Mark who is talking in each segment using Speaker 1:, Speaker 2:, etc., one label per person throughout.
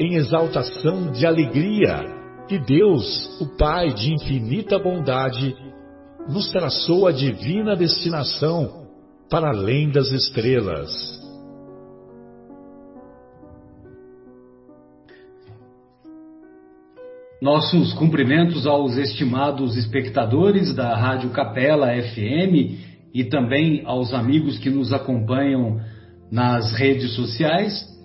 Speaker 1: em exaltação de alegria, que Deus, o Pai de infinita bondade, nos traçou a divina destinação para além das estrelas.
Speaker 2: Nossos cumprimentos aos estimados espectadores da Rádio Capela FM e também aos amigos que nos acompanham nas redes sociais.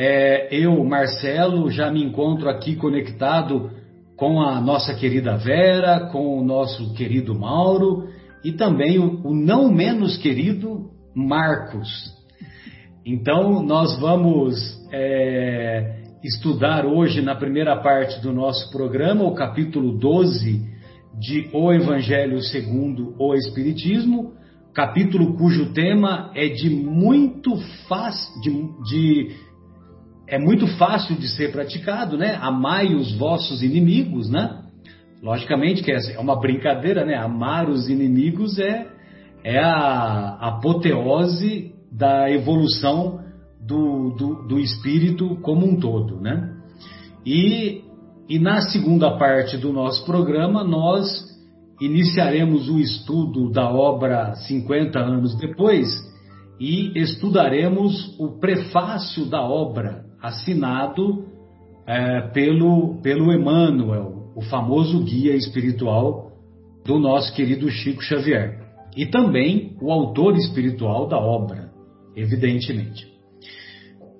Speaker 2: É, eu, Marcelo, já me encontro aqui conectado com a nossa querida Vera, com o nosso querido Mauro e também o, o não menos querido Marcos. Então, nós vamos é, estudar hoje, na primeira parte do nosso programa, o capítulo 12 de O Evangelho segundo o Espiritismo, capítulo cujo tema é de muito fácil é muito fácil de ser praticado, né? Amai os vossos inimigos, né? Logicamente que é uma brincadeira, né? Amar os inimigos é, é a apoteose da evolução do, do, do espírito como um todo, né? E, e na segunda parte do nosso programa, nós iniciaremos o estudo da obra 50 anos depois e estudaremos o prefácio da obra, assinado é, pelo, pelo Emmanuel, o famoso guia espiritual do nosso querido Chico Xavier. E também o autor espiritual da obra, evidentemente.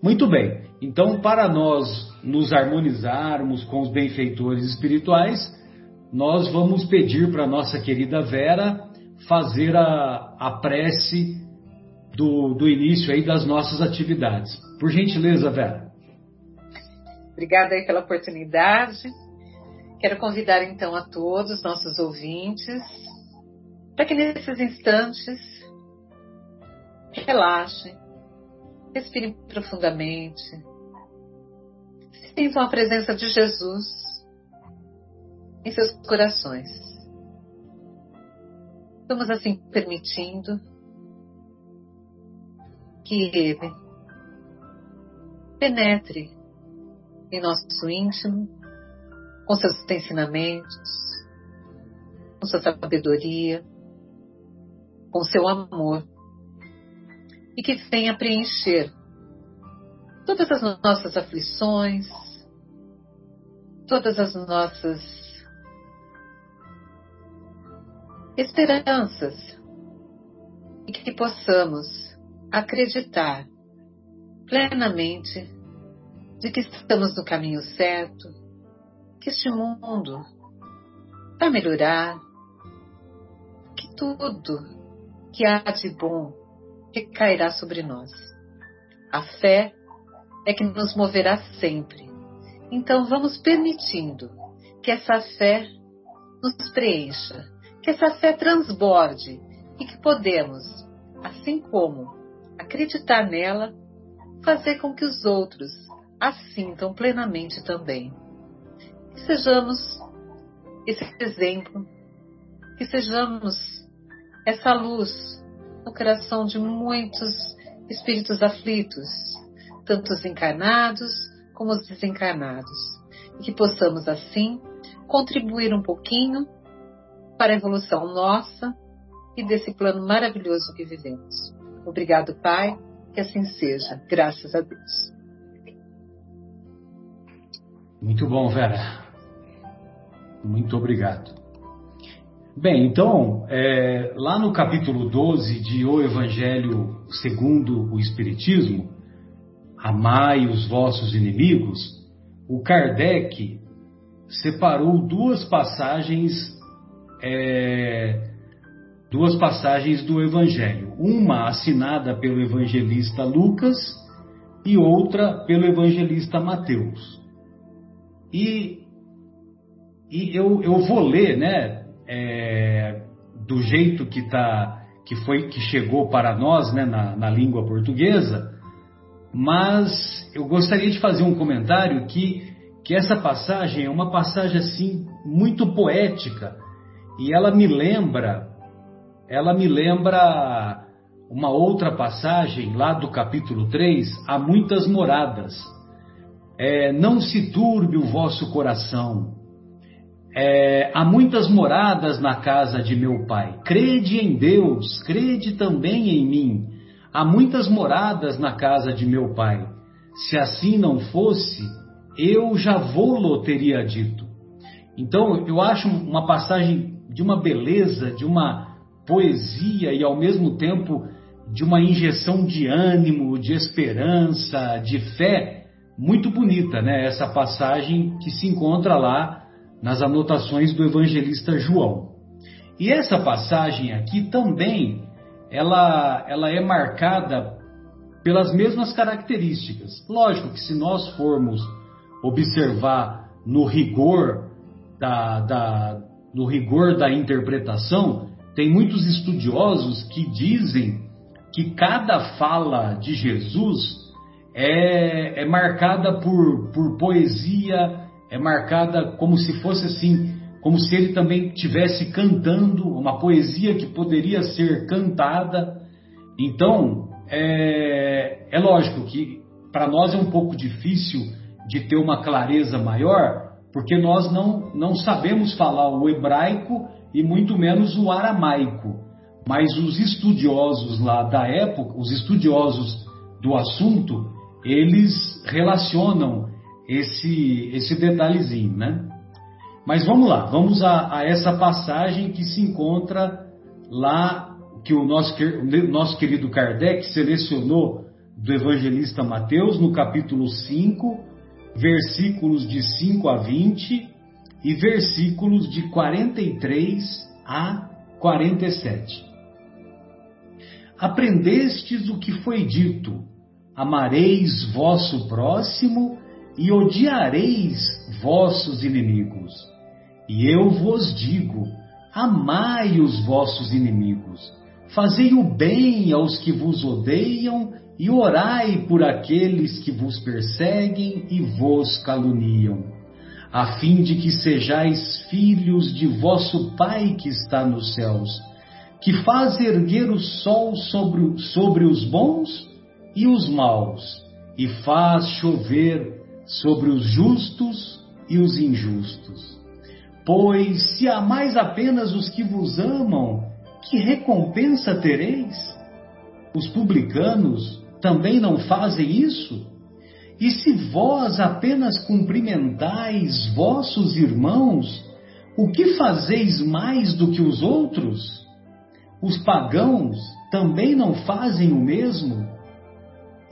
Speaker 2: Muito bem, então, para nós nos harmonizarmos com os benfeitores espirituais, nós vamos pedir para nossa querida Vera fazer a, a prece do, do início aí das nossas atividades. Por gentileza, Vera.
Speaker 3: Obrigada aí pela oportunidade. Quero convidar então a todos nossos ouvintes para que nesses instantes relaxem, Respirem profundamente. Sintam a presença de Jesus em seus corações. Estamos assim permitindo que Ele penetre em nosso íntimo com seus ensinamentos, com sua sabedoria, com seu amor e que venha preencher todas as nossas aflições, todas as nossas esperanças e que possamos acreditar plenamente de que estamos no caminho certo, que este mundo vai melhorar, que tudo que há de bom recairá sobre nós. A fé é que nos moverá sempre. Então vamos permitindo que essa fé nos preencha, que essa fé transborde e que podemos, assim como acreditar nela, fazer com que os outros a sintam plenamente também. Que sejamos esse exemplo, que sejamos essa luz no coração de muitos espíritos aflitos, tanto os encarnados como os desencarnados, e que possamos assim contribuir um pouquinho para a evolução nossa e desse plano maravilhoso que vivemos. Obrigado, Pai, que assim seja, graças a Deus.
Speaker 2: Muito bom, Vera. Muito obrigado. Bem, então, é, lá no capítulo 12 de O Evangelho segundo o Espiritismo, Amai os vossos inimigos, o Kardec separou duas passagens, é, duas passagens do Evangelho. Uma assinada pelo evangelista Lucas e outra pelo evangelista Mateus. E, e eu, eu vou ler, né, é, do jeito que tá, que foi, que chegou para nós, né, na, na língua portuguesa, mas eu gostaria de fazer um comentário que, que essa passagem é uma passagem assim muito poética e ela me lembra, ela me lembra uma outra passagem lá do capítulo 3, há muitas moradas. É, não se turbe o vosso coração. É, há muitas moradas na casa de meu pai. Crede em Deus, crede também em mim. Há muitas moradas na casa de meu pai. Se assim não fosse, eu já vou-lo teria dito. Então, eu acho uma passagem de uma beleza, de uma poesia e ao mesmo tempo de uma injeção de ânimo, de esperança, de fé, muito bonita, né? Essa passagem que se encontra lá nas anotações do evangelista João. E essa passagem aqui também, ela, ela é marcada pelas mesmas características. Lógico que se nós formos observar no rigor da, da, no rigor da interpretação, tem muitos estudiosos que dizem que cada fala de Jesus é, é marcada por, por poesia, é marcada como se fosse assim, como se ele também estivesse cantando, uma poesia que poderia ser cantada. Então, é, é lógico que para nós é um pouco difícil de ter uma clareza maior, porque nós não, não sabemos falar o hebraico e muito menos o aramaico. Mas os estudiosos lá da época, os estudiosos do assunto, eles relacionam esse, esse detalhezinho, né? Mas vamos lá, vamos a, a essa passagem que se encontra lá, que o nosso, o nosso querido Kardec selecionou do evangelista Mateus, no capítulo 5, versículos de 5 a 20 e versículos de 43 a 47. Aprendestes o que foi dito: amareis vosso próximo e odiareis vossos inimigos. E eu vos digo: amai os vossos inimigos, fazei o bem aos que vos odeiam e orai por aqueles que vos perseguem e vos caluniam, a fim de que sejais filhos de vosso Pai que está nos céus que faz erguer o sol sobre, sobre os bons e os maus, e faz chover sobre os justos e os injustos. Pois se amais apenas os que vos amam, que recompensa tereis? Os publicanos também não fazem isso? E se vós apenas cumprimentais vossos irmãos, o que fazeis mais do que os outros? Os pagãos também não fazem o mesmo?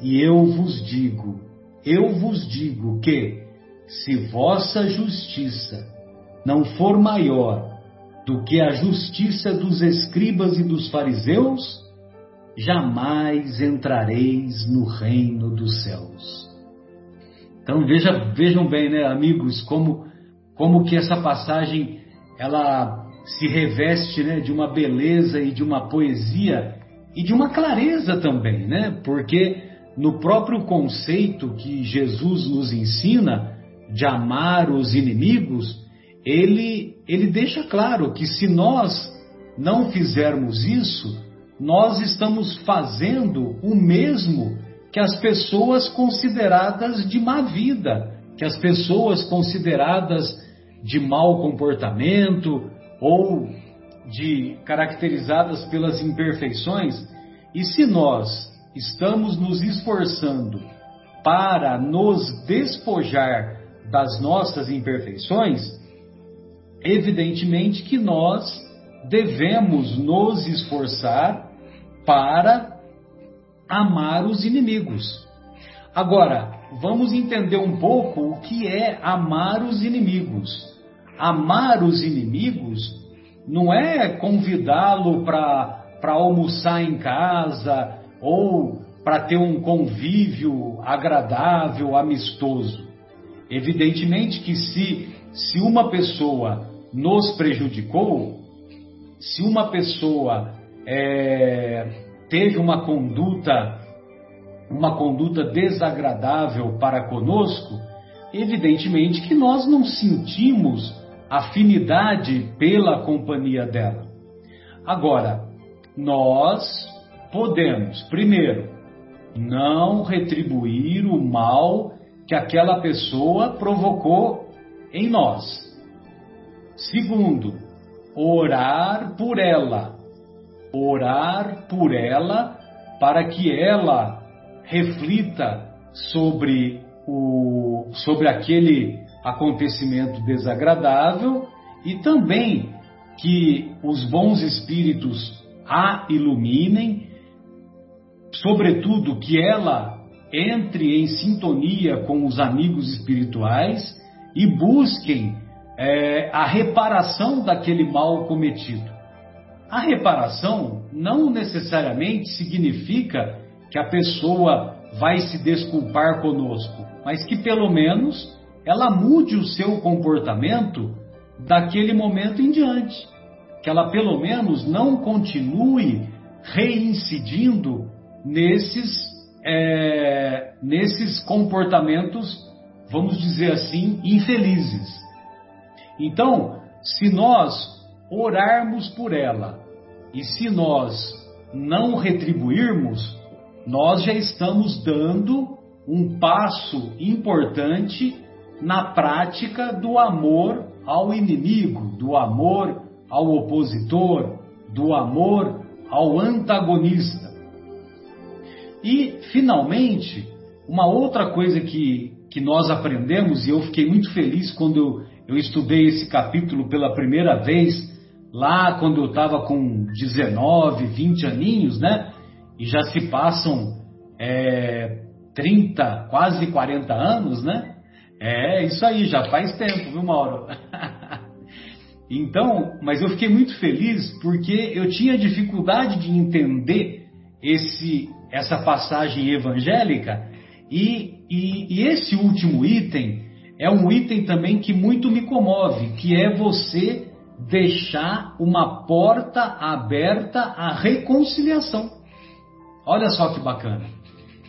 Speaker 2: E eu vos digo, eu vos digo que, se vossa justiça não for maior do que a justiça dos escribas e dos fariseus, jamais entrareis no reino dos céus. Então veja, vejam bem, né, amigos, como como que essa passagem ela se reveste né, de uma beleza e de uma poesia e de uma clareza também, né? Porque no próprio conceito que Jesus nos ensina de amar os inimigos, ele, ele deixa claro que se nós não fizermos isso, nós estamos fazendo o mesmo que as pessoas consideradas de má vida, que as pessoas consideradas de mau comportamento, ou de caracterizadas pelas imperfeições, e se nós estamos nos esforçando para nos despojar das nossas imperfeições, evidentemente que nós devemos nos esforçar para amar os inimigos. Agora, vamos entender um pouco o que é amar os inimigos. Amar os inimigos não é convidá-lo para almoçar em casa ou para ter um convívio agradável, amistoso. Evidentemente que se, se uma pessoa nos prejudicou, se uma pessoa é, teve uma conduta, uma conduta desagradável para conosco, evidentemente que nós não sentimos afinidade pela companhia dela. Agora, nós podemos, primeiro, não retribuir o mal que aquela pessoa provocou em nós. Segundo, orar por ela. Orar por ela para que ela reflita sobre o sobre aquele acontecimento desagradável e também que os bons espíritos a iluminem, sobretudo que ela entre em sintonia com os amigos espirituais e busquem é, a reparação daquele mal cometido. A reparação não necessariamente significa que a pessoa vai se desculpar conosco, mas que pelo menos ela mude o seu comportamento daquele momento em diante. Que ela pelo menos não continue reincidindo nesses, é, nesses comportamentos, vamos dizer assim, infelizes. Então, se nós orarmos por ela e se nós não retribuirmos, nós já estamos dando um passo importante na prática do amor ao inimigo, do amor ao opositor, do amor ao antagonista. E, finalmente, uma outra coisa que, que nós aprendemos, e eu fiquei muito feliz quando eu eu estudei esse capítulo pela primeira vez lá quando eu estava com 19, 20 aninhos, né? E já se passam é, 30, quase 40 anos, né? É, isso aí, já faz tempo, viu, Mauro? então, mas eu fiquei muito feliz porque eu tinha dificuldade de entender esse, essa passagem evangélica e, e, e esse último item é um item também que muito me comove, que é você deixar uma porta aberta à reconciliação. Olha só que bacana.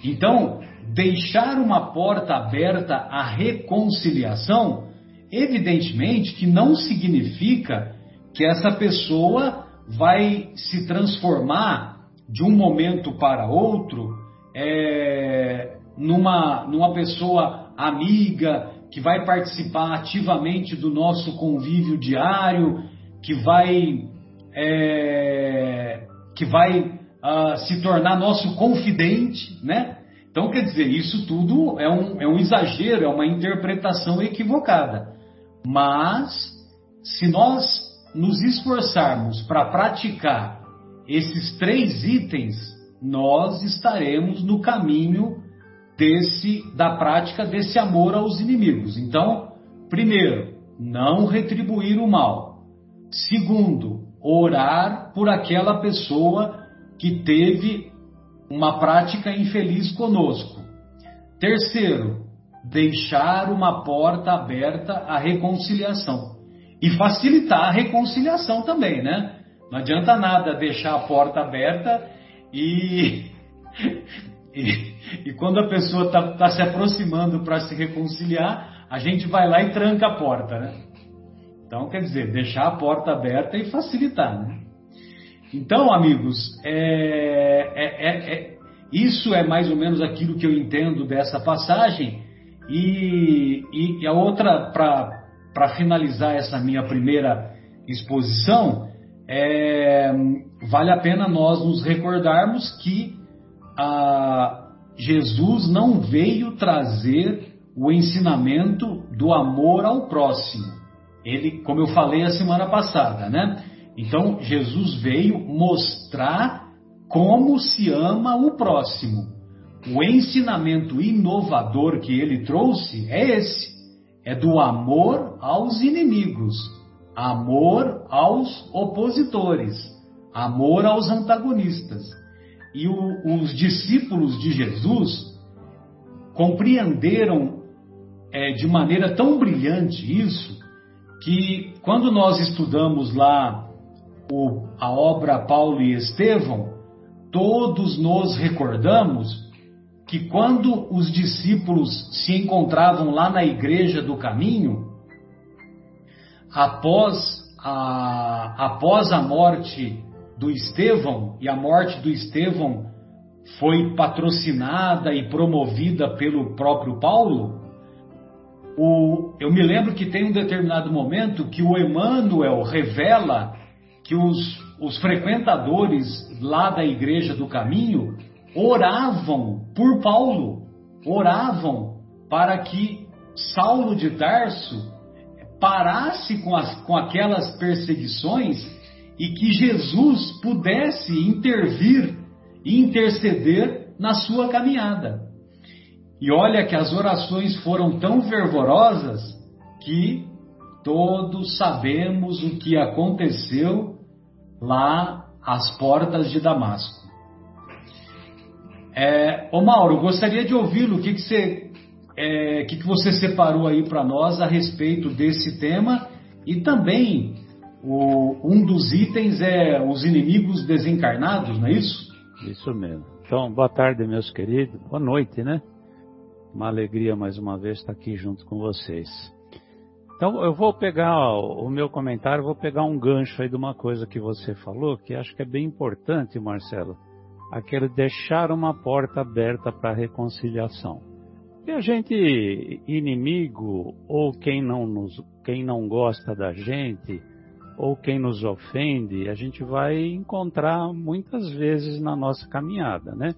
Speaker 2: Então, deixar uma porta aberta à reconciliação, evidentemente que não significa que essa pessoa vai se transformar de um momento para outro é, numa, numa pessoa amiga, que vai participar ativamente do nosso convívio diário, que vai, é, que vai uh, se tornar nosso confidente, né? Então, quer dizer, isso tudo é um, é um exagero, é uma interpretação equivocada. Mas, se nós nos esforçarmos para praticar esses três itens, nós estaremos no caminho desse da prática desse amor aos inimigos. Então, primeiro, não retribuir o mal. Segundo, orar por aquela pessoa que teve uma prática infeliz conosco. Terceiro, deixar uma porta aberta à reconciliação. E facilitar a reconciliação também, né? Não adianta nada deixar a porta aberta e, e, e quando a pessoa está tá se aproximando para se reconciliar, a gente vai lá e tranca a porta, né? Então, quer dizer, deixar a porta aberta e facilitar, né? Então, amigos, é, é, é, é isso é mais ou menos aquilo que eu entendo dessa passagem. E, e, e a outra, para finalizar essa minha primeira exposição, é, vale a pena nós nos recordarmos que a, Jesus não veio trazer o ensinamento do amor ao próximo. ele, como eu falei a semana passada, né? Então, Jesus veio mostrar como se ama o próximo. O ensinamento inovador que ele trouxe é esse: é do amor aos inimigos, amor aos opositores, amor aos antagonistas. E o, os discípulos de Jesus compreenderam é, de maneira tão brilhante isso que quando nós estudamos lá o, a obra Paulo e Estevão, todos nos recordamos que quando os discípulos se encontravam lá na igreja do caminho, após a, após a morte do Estevão, e a morte do Estevão foi patrocinada e promovida pelo próprio Paulo, o, eu me lembro que tem um determinado momento que o Emmanuel revela que os, os frequentadores lá da Igreja do Caminho oravam por Paulo, oravam para que Saulo de Tarso parasse com, as, com aquelas perseguições e que Jesus pudesse intervir e interceder na sua caminhada. E olha que as orações foram tão fervorosas que todos sabemos o que aconteceu lá às portas de Damasco. É, ô Mauro, gostaria de ouvi-lo. O que, que, você, é, que, que você separou aí para nós a respeito desse tema e também o, um dos itens é os inimigos desencarnados, não é isso?
Speaker 4: Isso mesmo. Então, boa tarde, meus queridos. Boa noite, né? Uma alegria mais uma vez estar aqui junto com vocês. Então, eu vou pegar o meu comentário, vou pegar um gancho aí de uma coisa que você falou, que acho que é bem importante, Marcelo, aquele deixar uma porta aberta para a reconciliação. E a gente, inimigo, ou quem não, nos, quem não gosta da gente, ou quem nos ofende, a gente vai encontrar muitas vezes na nossa caminhada, né?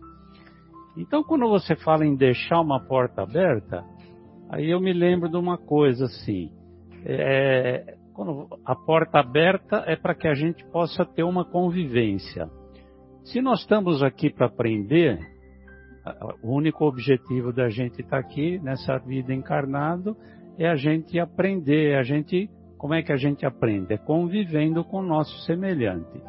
Speaker 4: Então, quando você fala em deixar uma porta aberta, aí eu me lembro de uma coisa assim: é, a porta aberta é para que a gente possa ter uma convivência. Se nós estamos aqui para aprender, o único objetivo da gente estar tá aqui nessa vida encarnado é a gente aprender, a gente como é que a gente aprende? É convivendo com o nosso semelhante.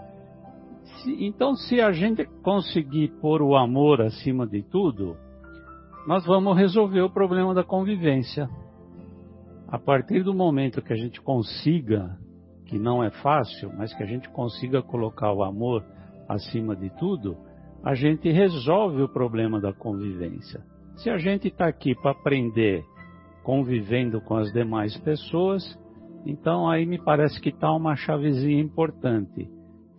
Speaker 4: Se, então, se a gente conseguir pôr o amor acima de tudo, nós vamos resolver o problema da convivência. A partir do momento que a gente consiga, que não é fácil, mas que a gente consiga colocar o amor acima de tudo, a gente resolve o problema da convivência. Se a gente está aqui para aprender convivendo com as demais pessoas, então aí me parece que está uma chavezinha importante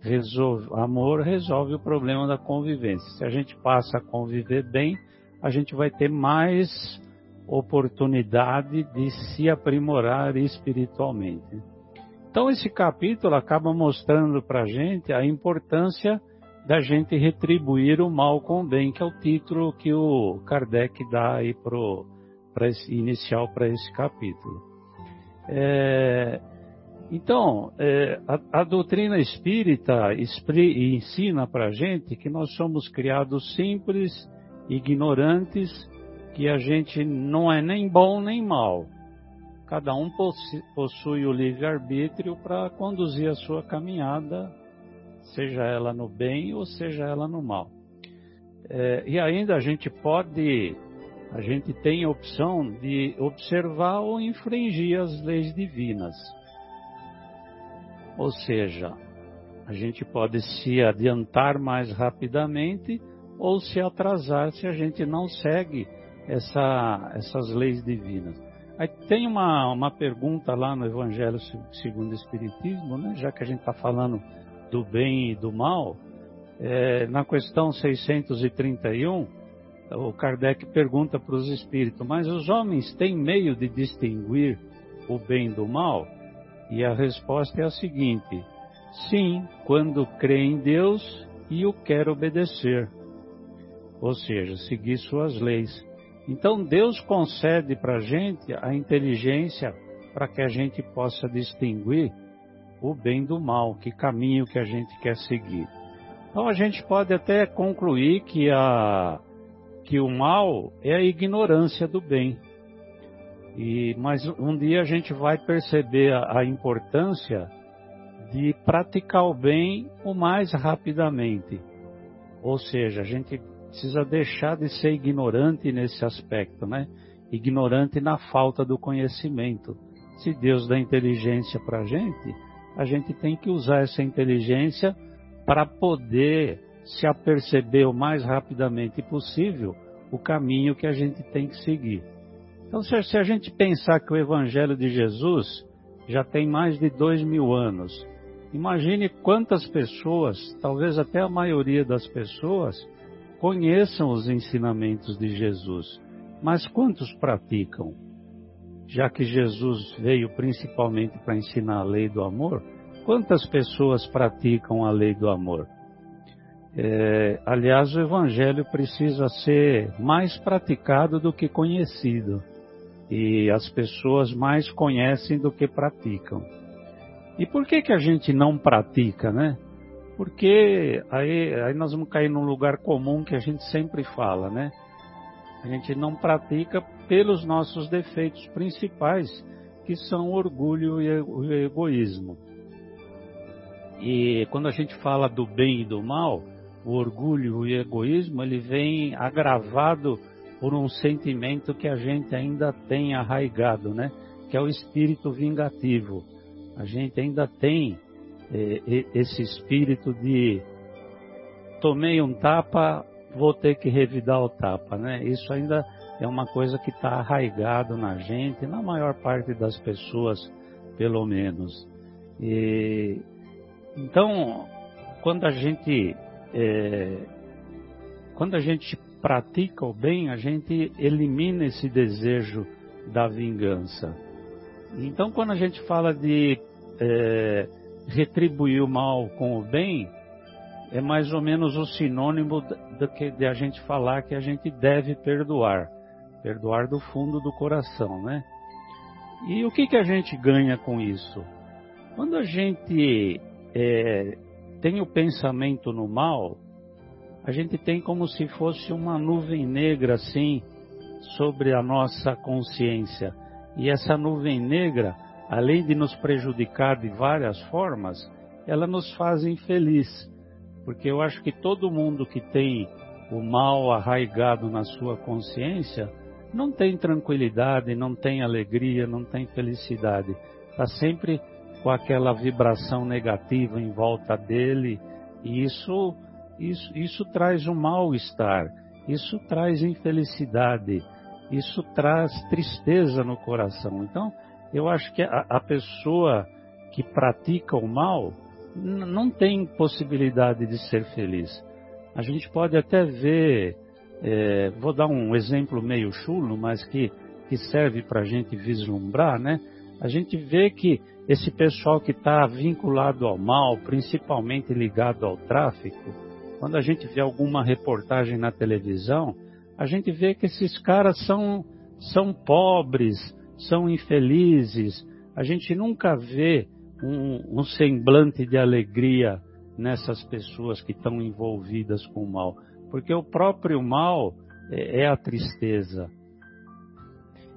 Speaker 4: resolve, amor resolve o problema da convivência. Se a gente passa a conviver bem, a gente vai ter mais oportunidade de se aprimorar espiritualmente. Então esse capítulo acaba mostrando para a gente a importância da gente retribuir o mal com o bem, que é o título que o Kardec dá aí para inicial para esse capítulo. É, então, é, a, a, doutrina espírita expri, ensina para a gente que nós somos criados simples, ignorantes, que a gente não é nem bom nem mal. Cada um possui o livre-arbítrio para conduzir a sua caminhada, seja ela no bem ou seja ela no mal. É, e ainda a gente pode, a gente tem a opção de observar ou infringir as leis divinas. Ou seja, a gente pode se adiantar mais rapidamente ou se atrasar se a gente não segue essa, essas leis divinas. Aí tem uma, uma pergunta lá no Evangelho segundo o Espiritismo, né? já que a gente está falando do bem e do mal, é, na questão 631, o Kardec pergunta para os espíritos, mas os homens têm meio de distinguir o bem do mal? E a resposta é a seguinte: sim, quando crê em Deus e o quer obedecer, ou seja, seguir suas leis. Então Deus concede para a gente a inteligência para que a gente possa distinguir o bem do mal, que caminho que a gente quer seguir. Então a gente pode até concluir que, a, que o mal é a ignorância do bem. E, mas um dia a gente vai perceber a, a importância de praticar o bem o mais rapidamente. Ou seja, a gente precisa deixar de ser ignorante nesse aspecto, né? Ignorante na falta do conhecimento. Se Deus dá inteligência para a gente, a gente tem que usar essa inteligência para poder se aperceber o mais rapidamente possível o caminho que a gente tem que seguir. Então, se a gente pensar que o Evangelho de Jesus já tem mais de dois mil anos, imagine quantas pessoas, talvez até a maioria das pessoas, conheçam os ensinamentos de Jesus, mas quantos praticam? Já que Jesus veio principalmente para ensinar a lei do amor, quantas pessoas praticam a lei do amor? É, aliás, o Evangelho precisa ser mais praticado do que conhecido e as pessoas mais conhecem do que praticam. E por que que a gente não pratica, né? Porque aí, aí nós vamos cair num lugar comum que a gente sempre fala, né? A gente não pratica pelos nossos defeitos principais, que são o orgulho e o egoísmo. E quando a gente fala do bem e do mal, o orgulho e o egoísmo, ele vem agravado por um sentimento que a gente ainda tem arraigado, né? Que é o espírito vingativo. A gente ainda tem eh, esse espírito de tomei um tapa, vou ter que revidar o tapa, né? Isso ainda é uma coisa que está arraigado na gente, na maior parte das pessoas, pelo menos. E, então, quando a gente é, quando a gente pratica o bem, a gente elimina esse desejo da vingança. Então, quando a gente fala de é, retribuir o mal com o bem, é mais ou menos o sinônimo de, de a gente falar que a gente deve perdoar, perdoar do fundo do coração, né? E o que, que a gente ganha com isso? Quando a gente é, tem o pensamento no mal, a gente tem como se fosse uma nuvem negra assim sobre a nossa consciência. E essa nuvem negra, além de nos prejudicar de várias formas, ela nos faz infeliz. Porque eu acho que todo mundo que tem o mal arraigado na sua consciência não tem tranquilidade, não tem alegria, não tem felicidade. Está sempre com aquela vibração negativa em volta dele, e isso isso, isso traz um mal-estar, isso traz infelicidade, isso traz tristeza no coração. Então, eu acho que a, a pessoa que pratica o mal não tem possibilidade de ser feliz. A gente pode até ver, é, vou dar um exemplo meio chulo, mas que, que serve para a gente vislumbrar, né? A gente vê que esse pessoal que está vinculado ao mal, principalmente ligado ao tráfico, quando a gente vê alguma reportagem na televisão, a gente vê que esses caras são, são pobres, são infelizes. A gente nunca vê um, um semblante de alegria nessas pessoas que estão envolvidas com o mal, porque o próprio mal é, é a tristeza.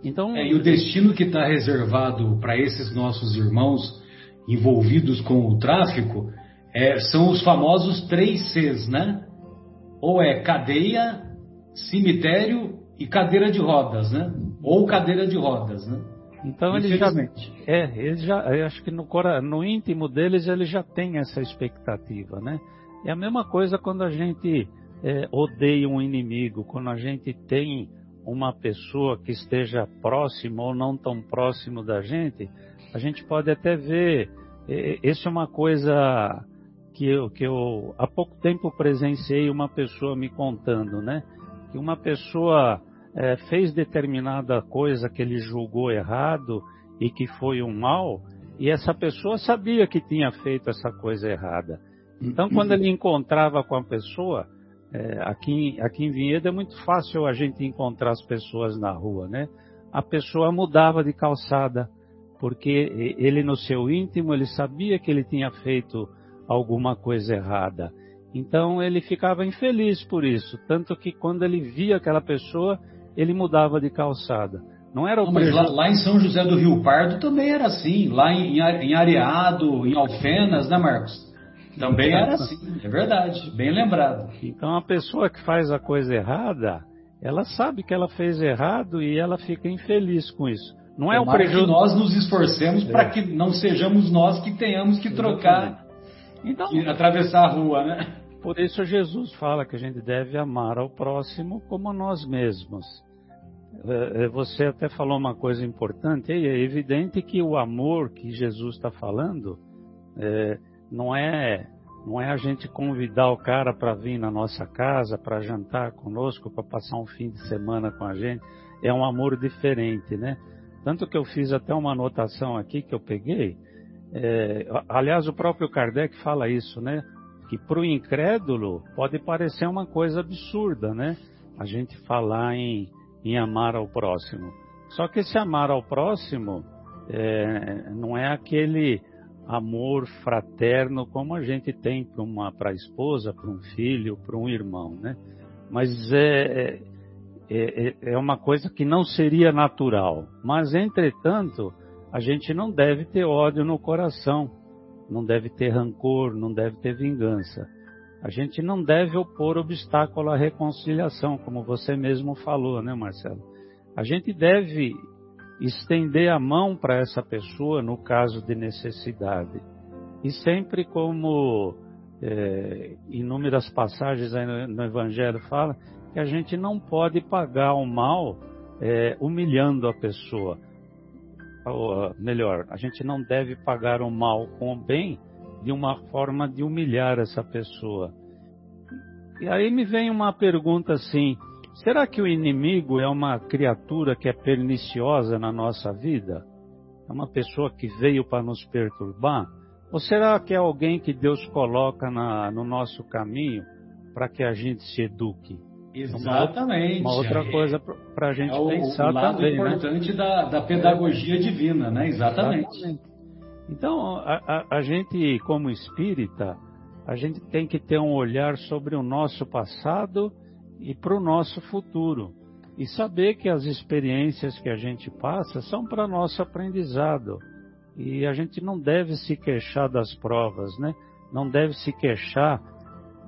Speaker 2: Então, é, e o destino que está reservado para esses nossos irmãos envolvidos com o tráfico é, são os famosos três Cs, né? Ou é cadeia, cemitério e cadeira de rodas, né? Ou cadeira de rodas, né?
Speaker 4: Então ele já, é, ele já, acho que no, no íntimo deles ele já tem essa expectativa, né? É a mesma coisa quando a gente é, odeia um inimigo, quando a gente tem uma pessoa que esteja próximo ou não tão próximo da gente, a gente pode até ver, é, isso é uma coisa que eu, que eu há pouco tempo presenciei uma pessoa me contando, né? Que uma pessoa é, fez determinada coisa que ele julgou errado e que foi um mal, e essa pessoa sabia que tinha feito essa coisa errada. Então, quando ele encontrava com a pessoa, é, aqui, aqui em Vinhedo é muito fácil a gente encontrar as pessoas na rua, né? A pessoa mudava de calçada, porque ele no seu íntimo ele sabia que ele tinha feito alguma coisa errada. Então ele ficava infeliz por isso, tanto que quando ele via aquela pessoa, ele mudava de calçada. Não era o
Speaker 2: Não, mas lá, lá, em São José do Rio Pardo também era assim, lá em, em Areado, em Alfenas, né, Marcos? Também era assim, é verdade, bem lembrado.
Speaker 4: Então a pessoa que faz a coisa errada, ela sabe que ela fez errado e ela fica infeliz com isso. Não é o prejuízo.
Speaker 2: que nós nos esforcemos é. para que não sejamos nós que tenhamos que trocar então, e atravessar a rua, né?
Speaker 4: Por isso Jesus fala que a gente deve amar ao próximo como a nós mesmos. É, é, você até falou uma coisa importante, é evidente que o amor que Jesus está falando é, não é não é a gente convidar o cara para vir na nossa casa, para jantar conosco, para passar um fim de semana com a gente. É um amor diferente, né? Tanto que eu fiz até uma anotação aqui que eu peguei. É, aliás, o próprio Kardec fala isso, né? Que para o incrédulo pode parecer uma coisa absurda, né? A gente falar em, em amar ao próximo. Só que esse amar ao próximo é, não é aquele amor fraterno como a gente tem para a esposa, para um filho, para um irmão, né? Mas é, é, é, é uma coisa que não seria natural. Mas, entretanto, a gente não deve ter ódio no coração, não deve ter rancor, não deve ter vingança. A gente não deve opor obstáculo à reconciliação, como você mesmo falou, né, Marcelo? A gente deve estender a mão para essa pessoa no caso de necessidade. E sempre como é, inúmeras passagens no, no Evangelho fala, que a gente não pode pagar o mal é, humilhando a pessoa. Ou, melhor, a gente não deve pagar o mal com o bem de uma forma de humilhar essa pessoa. E aí me vem uma pergunta assim: será que o inimigo é uma criatura que é perniciosa na nossa vida? É uma pessoa que veio para nos perturbar? Ou será que é alguém que Deus coloca na, no nosso caminho para que a gente se eduque?
Speaker 2: Exatamente.
Speaker 4: Uma, outra é, coisa para a gente é o, pensar
Speaker 2: o lado
Speaker 4: também,
Speaker 2: né? importante né? da, da pedagogia divina, né? Exatamente. Exatamente.
Speaker 4: Então, a, a, a, gente, como espírita, a gente tem que ter um olhar sobre o nosso passado e para o nosso futuro. E saber que as experiências que a gente passa são para nosso aprendizado. E a gente não deve se queixar das provas, né? Não deve se queixar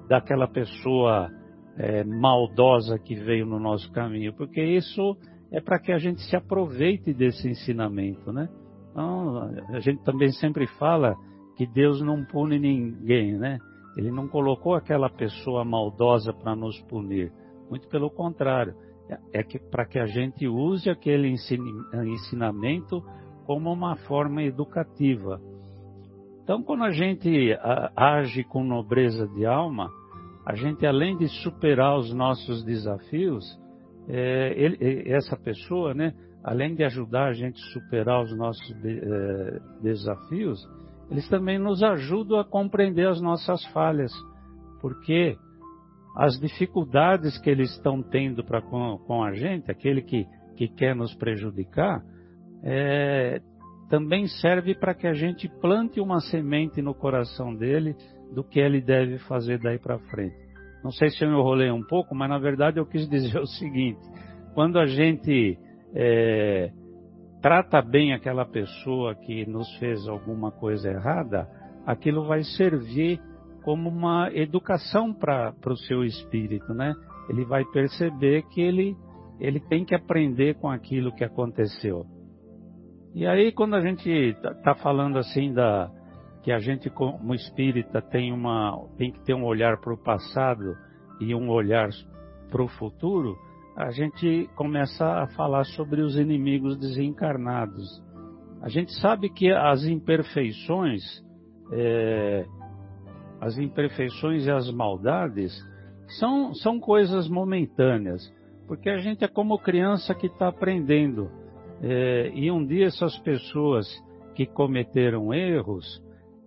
Speaker 4: daquela pessoa é, maldosa que veio no nosso caminho, porque isso é para que a gente se aproveite desse ensinamento, né? Então, a gente também sempre fala que Deus não pune ninguém, né? Ele não colocou aquela pessoa maldosa para nos punir. Muito pelo contrário, é que para que a gente use aquele ensinamento como uma forma educativa. Então, quando a gente age com nobreza de alma, a gente além de superar os nossos desafios, é, ele, essa pessoa, né, além de ajudar a gente a superar os nossos é, desafios, eles também nos ajudam a compreender as nossas falhas, porque as dificuldades que eles estão tendo para com, com, a gente, aquele que, que quer nos prejudicar, é, também serve para que a gente plante uma semente no coração dele do que ele deve fazer daí para frente. Não sei se eu enrolei um pouco, mas na verdade eu quis dizer o seguinte: quando a gente é, trata bem aquela pessoa que nos fez alguma coisa errada, aquilo vai servir como uma educação para o seu espírito, né? Ele vai perceber que ele, ele tem que aprender com aquilo que aconteceu. E aí, quando a gente está tá falando assim da, que a gente como espírita tem uma tem que ter um olhar para o passado e um olhar para o futuro, a gente começa a falar sobre os inimigos desencarnados. A gente sabe que as imperfeições, é, as imperfeições e as maldades são, são coisas momentâneas, porque a gente é como criança que está aprendendo. É, e um dia essas pessoas que cometeram erros,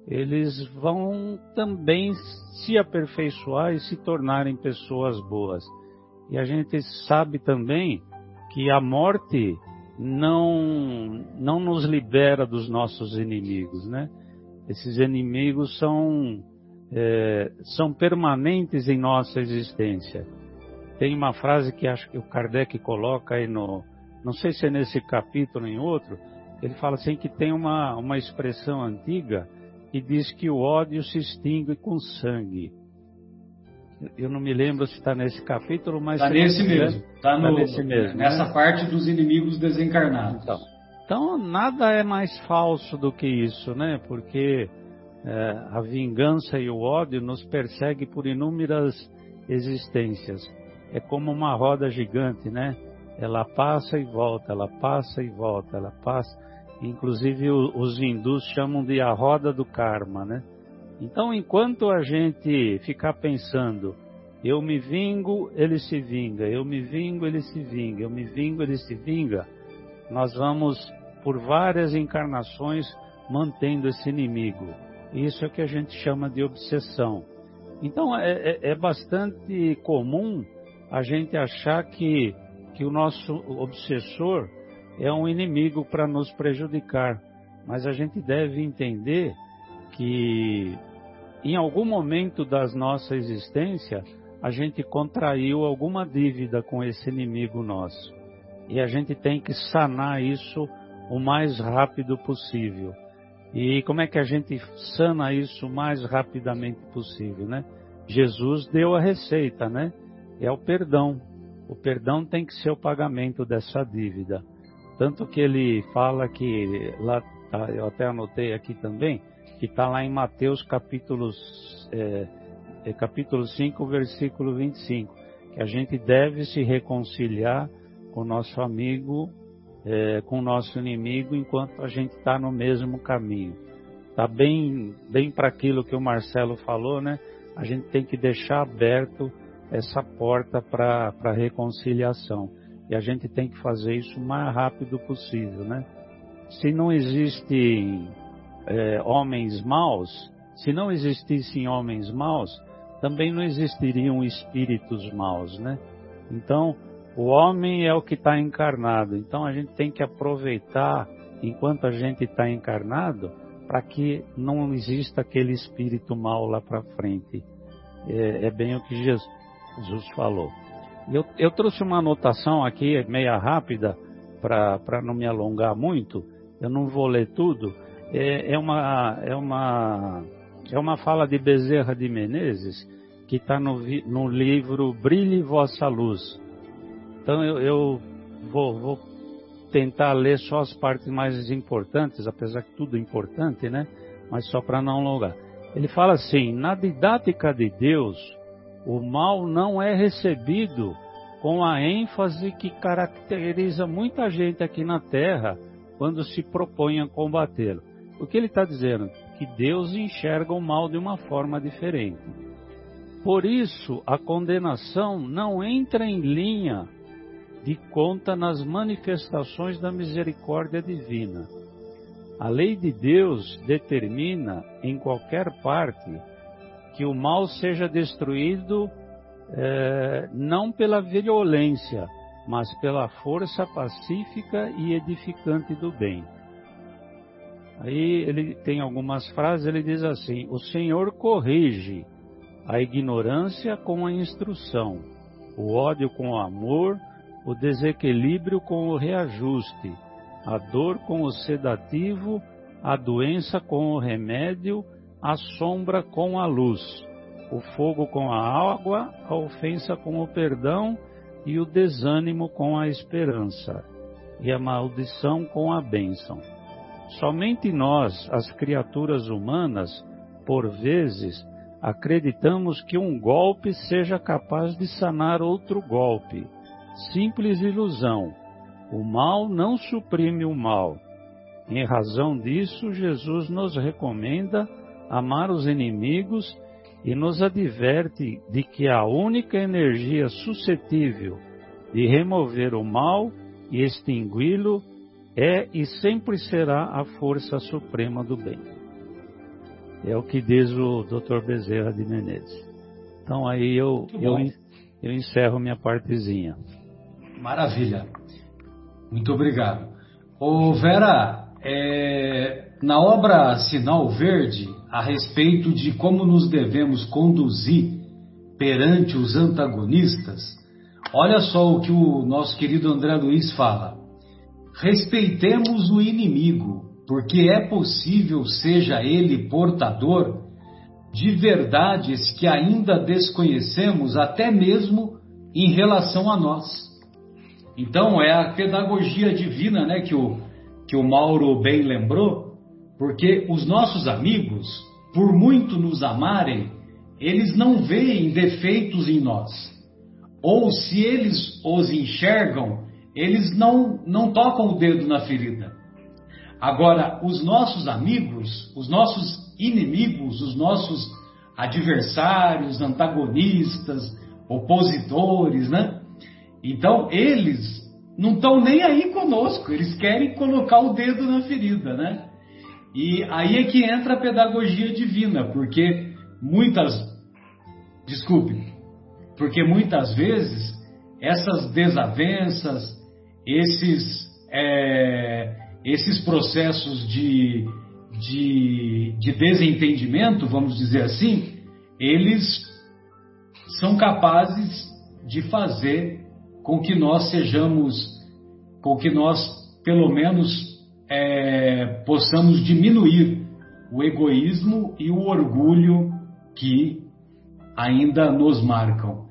Speaker 4: eles vão também se aperfeiçoar e se tornarem pessoas boas. E a gente sabe também que a morte não, não nos libera dos nossos inimigos, né? Esses inimigos são, é, são permanentes em nossa existência. Tem uma frase que acho que o Kardec coloca aí no, não sei se é nesse capítulo ou em outro, ele fala assim que tem uma, uma expressão antiga que diz que o ódio se extingue com sangue. Eu não me lembro se está nesse capítulo, mas.
Speaker 2: Está nesse mesmo. Está tá nesse mesmo. Nessa né? parte dos inimigos desencarnados.
Speaker 4: Então, então, nada é mais falso do que isso, né? Porque é, a vingança e o ódio nos perseguem por inúmeras existências. É como uma roda gigante, né? Ela passa e volta, ela passa e volta, ela passa. Inclusive os hindus chamam de a roda do karma, né? Então, enquanto a gente ficar pensando, eu me vingo, ele se vinga, eu me vingo, ele se vinga, eu me vingo, ele se vinga, nós vamos, por várias encarnações, mantendo esse inimigo. Isso é o que a gente chama de obsessão. Então, é, é, é bastante comum a gente achar que, que o nosso obsessor é um inimigo para nos prejudicar. Mas a gente deve entender que em algum momento da nossa existência, a gente contraiu alguma dívida com esse inimigo nosso. E a gente tem que sanar isso o mais rápido possível. E como é que a gente sana isso o mais rapidamente possível, né? Jesus deu a receita, né? É o perdão. O perdão tem que ser o pagamento dessa dívida. Tanto que ele fala que, lá, tá, eu até anotei aqui também, que está lá em Mateus capítulo, é, é, capítulo 5, versículo 25, que a gente deve se reconciliar com o nosso amigo, é, com o nosso inimigo, enquanto a gente está no mesmo caminho. Está bem, bem para aquilo que o Marcelo falou, né? A gente tem que deixar aberto essa porta para a reconciliação. E a gente tem que fazer isso o mais rápido possível, né? Se não existe é, homens maus, se não existissem homens maus, também não existiriam espíritos maus, né? Então, o homem é o que está encarnado. Então, a gente tem que aproveitar enquanto a gente está encarnado para que não exista aquele espírito mal lá para frente. É, é, bem o que Jesus falou. Eu, eu trouxe uma anotação aqui, meia rápida, para não me alongar muito. Eu não vou ler tudo, é, é, uma, é, uma, é uma fala de Bezerra de Menezes que está no, no livro Brilhe Vossa Luz. Então eu, eu vou, vou tentar ler só as partes mais importantes, apesar que tudo é importante, né? Mas só para não alongar. Ele fala assim: na didática de Deus, o mal não é recebido com a ênfase que caracteriza muita gente aqui na Terra quando se propõe a combatê-lo. O que ele está dizendo? Que Deus enxerga o mal de uma forma diferente. Por isso, a condenação não entra em linha de conta nas manifestações da misericórdia divina. A lei de Deus determina, em qualquer parte, que o mal seja destruído eh, não pela violência, mas pela força pacífica e edificante do bem. Aí ele tem algumas frases, ele diz assim: O Senhor corrige a ignorância com a instrução, o ódio com o amor, o desequilíbrio com o reajuste, a dor com o sedativo, a doença com o remédio, a sombra com a luz, o fogo com a água, a ofensa com o perdão e o desânimo com a esperança, e a maldição com a bênção. Somente nós, as criaturas humanas, por vezes, acreditamos que um golpe seja capaz de sanar outro golpe. Simples ilusão. O mal não suprime o mal. Em razão disso, Jesus nos recomenda amar os inimigos e nos adverte de que a única energia suscetível de remover o mal e extingui-lo é e sempre será a força suprema do bem. É o que diz o Dr. Bezerra de Menezes. Então aí eu, eu, eu encerro minha partezinha.
Speaker 2: Maravilha. Muito obrigado. Ô Vera, é, na obra Sinal Verde, a respeito de como nos devemos conduzir perante os antagonistas, olha só o que o nosso querido André Luiz fala. Respeitemos o inimigo, porque é possível seja ele portador de verdades que ainda desconhecemos, até mesmo em relação a nós. Então é a pedagogia divina, né, que o que o Mauro bem lembrou, porque os nossos amigos, por muito nos amarem, eles não veem defeitos em nós. Ou se eles os enxergam, eles não, não tocam o dedo na ferida. Agora, os nossos amigos, os nossos inimigos, os nossos adversários, antagonistas, opositores, né? Então, eles não estão nem aí conosco, eles querem colocar o dedo na ferida, né? E aí é que entra a pedagogia divina, porque muitas, desculpe, porque muitas vezes essas desavenças, esses, é, esses processos de, de, de desentendimento, vamos dizer assim, eles são capazes de fazer com que nós sejamos, com que nós, pelo menos, é, possamos diminuir o egoísmo e o orgulho que ainda nos marcam.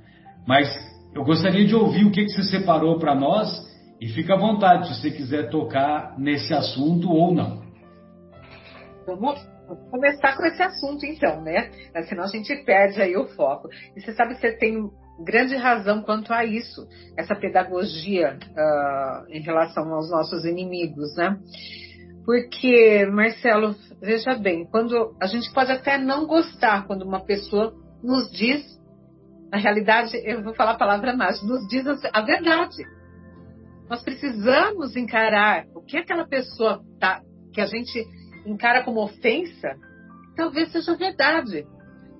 Speaker 2: Mas eu gostaria de ouvir o que, que você separou para nós e fica à vontade se você quiser tocar nesse assunto ou não.
Speaker 3: Vamos começar com esse assunto então, né? Senão a gente perde aí o foco. E você sabe que você tem grande razão quanto a isso, essa pedagogia uh, em relação aos nossos inimigos, né? Porque, Marcelo, veja bem, quando a gente pode até não gostar quando uma pessoa nos diz, na realidade, eu vou falar a palavra mais, nos diz a verdade. Nós precisamos encarar o que aquela pessoa tá, que a gente encara como ofensa, talvez seja verdade.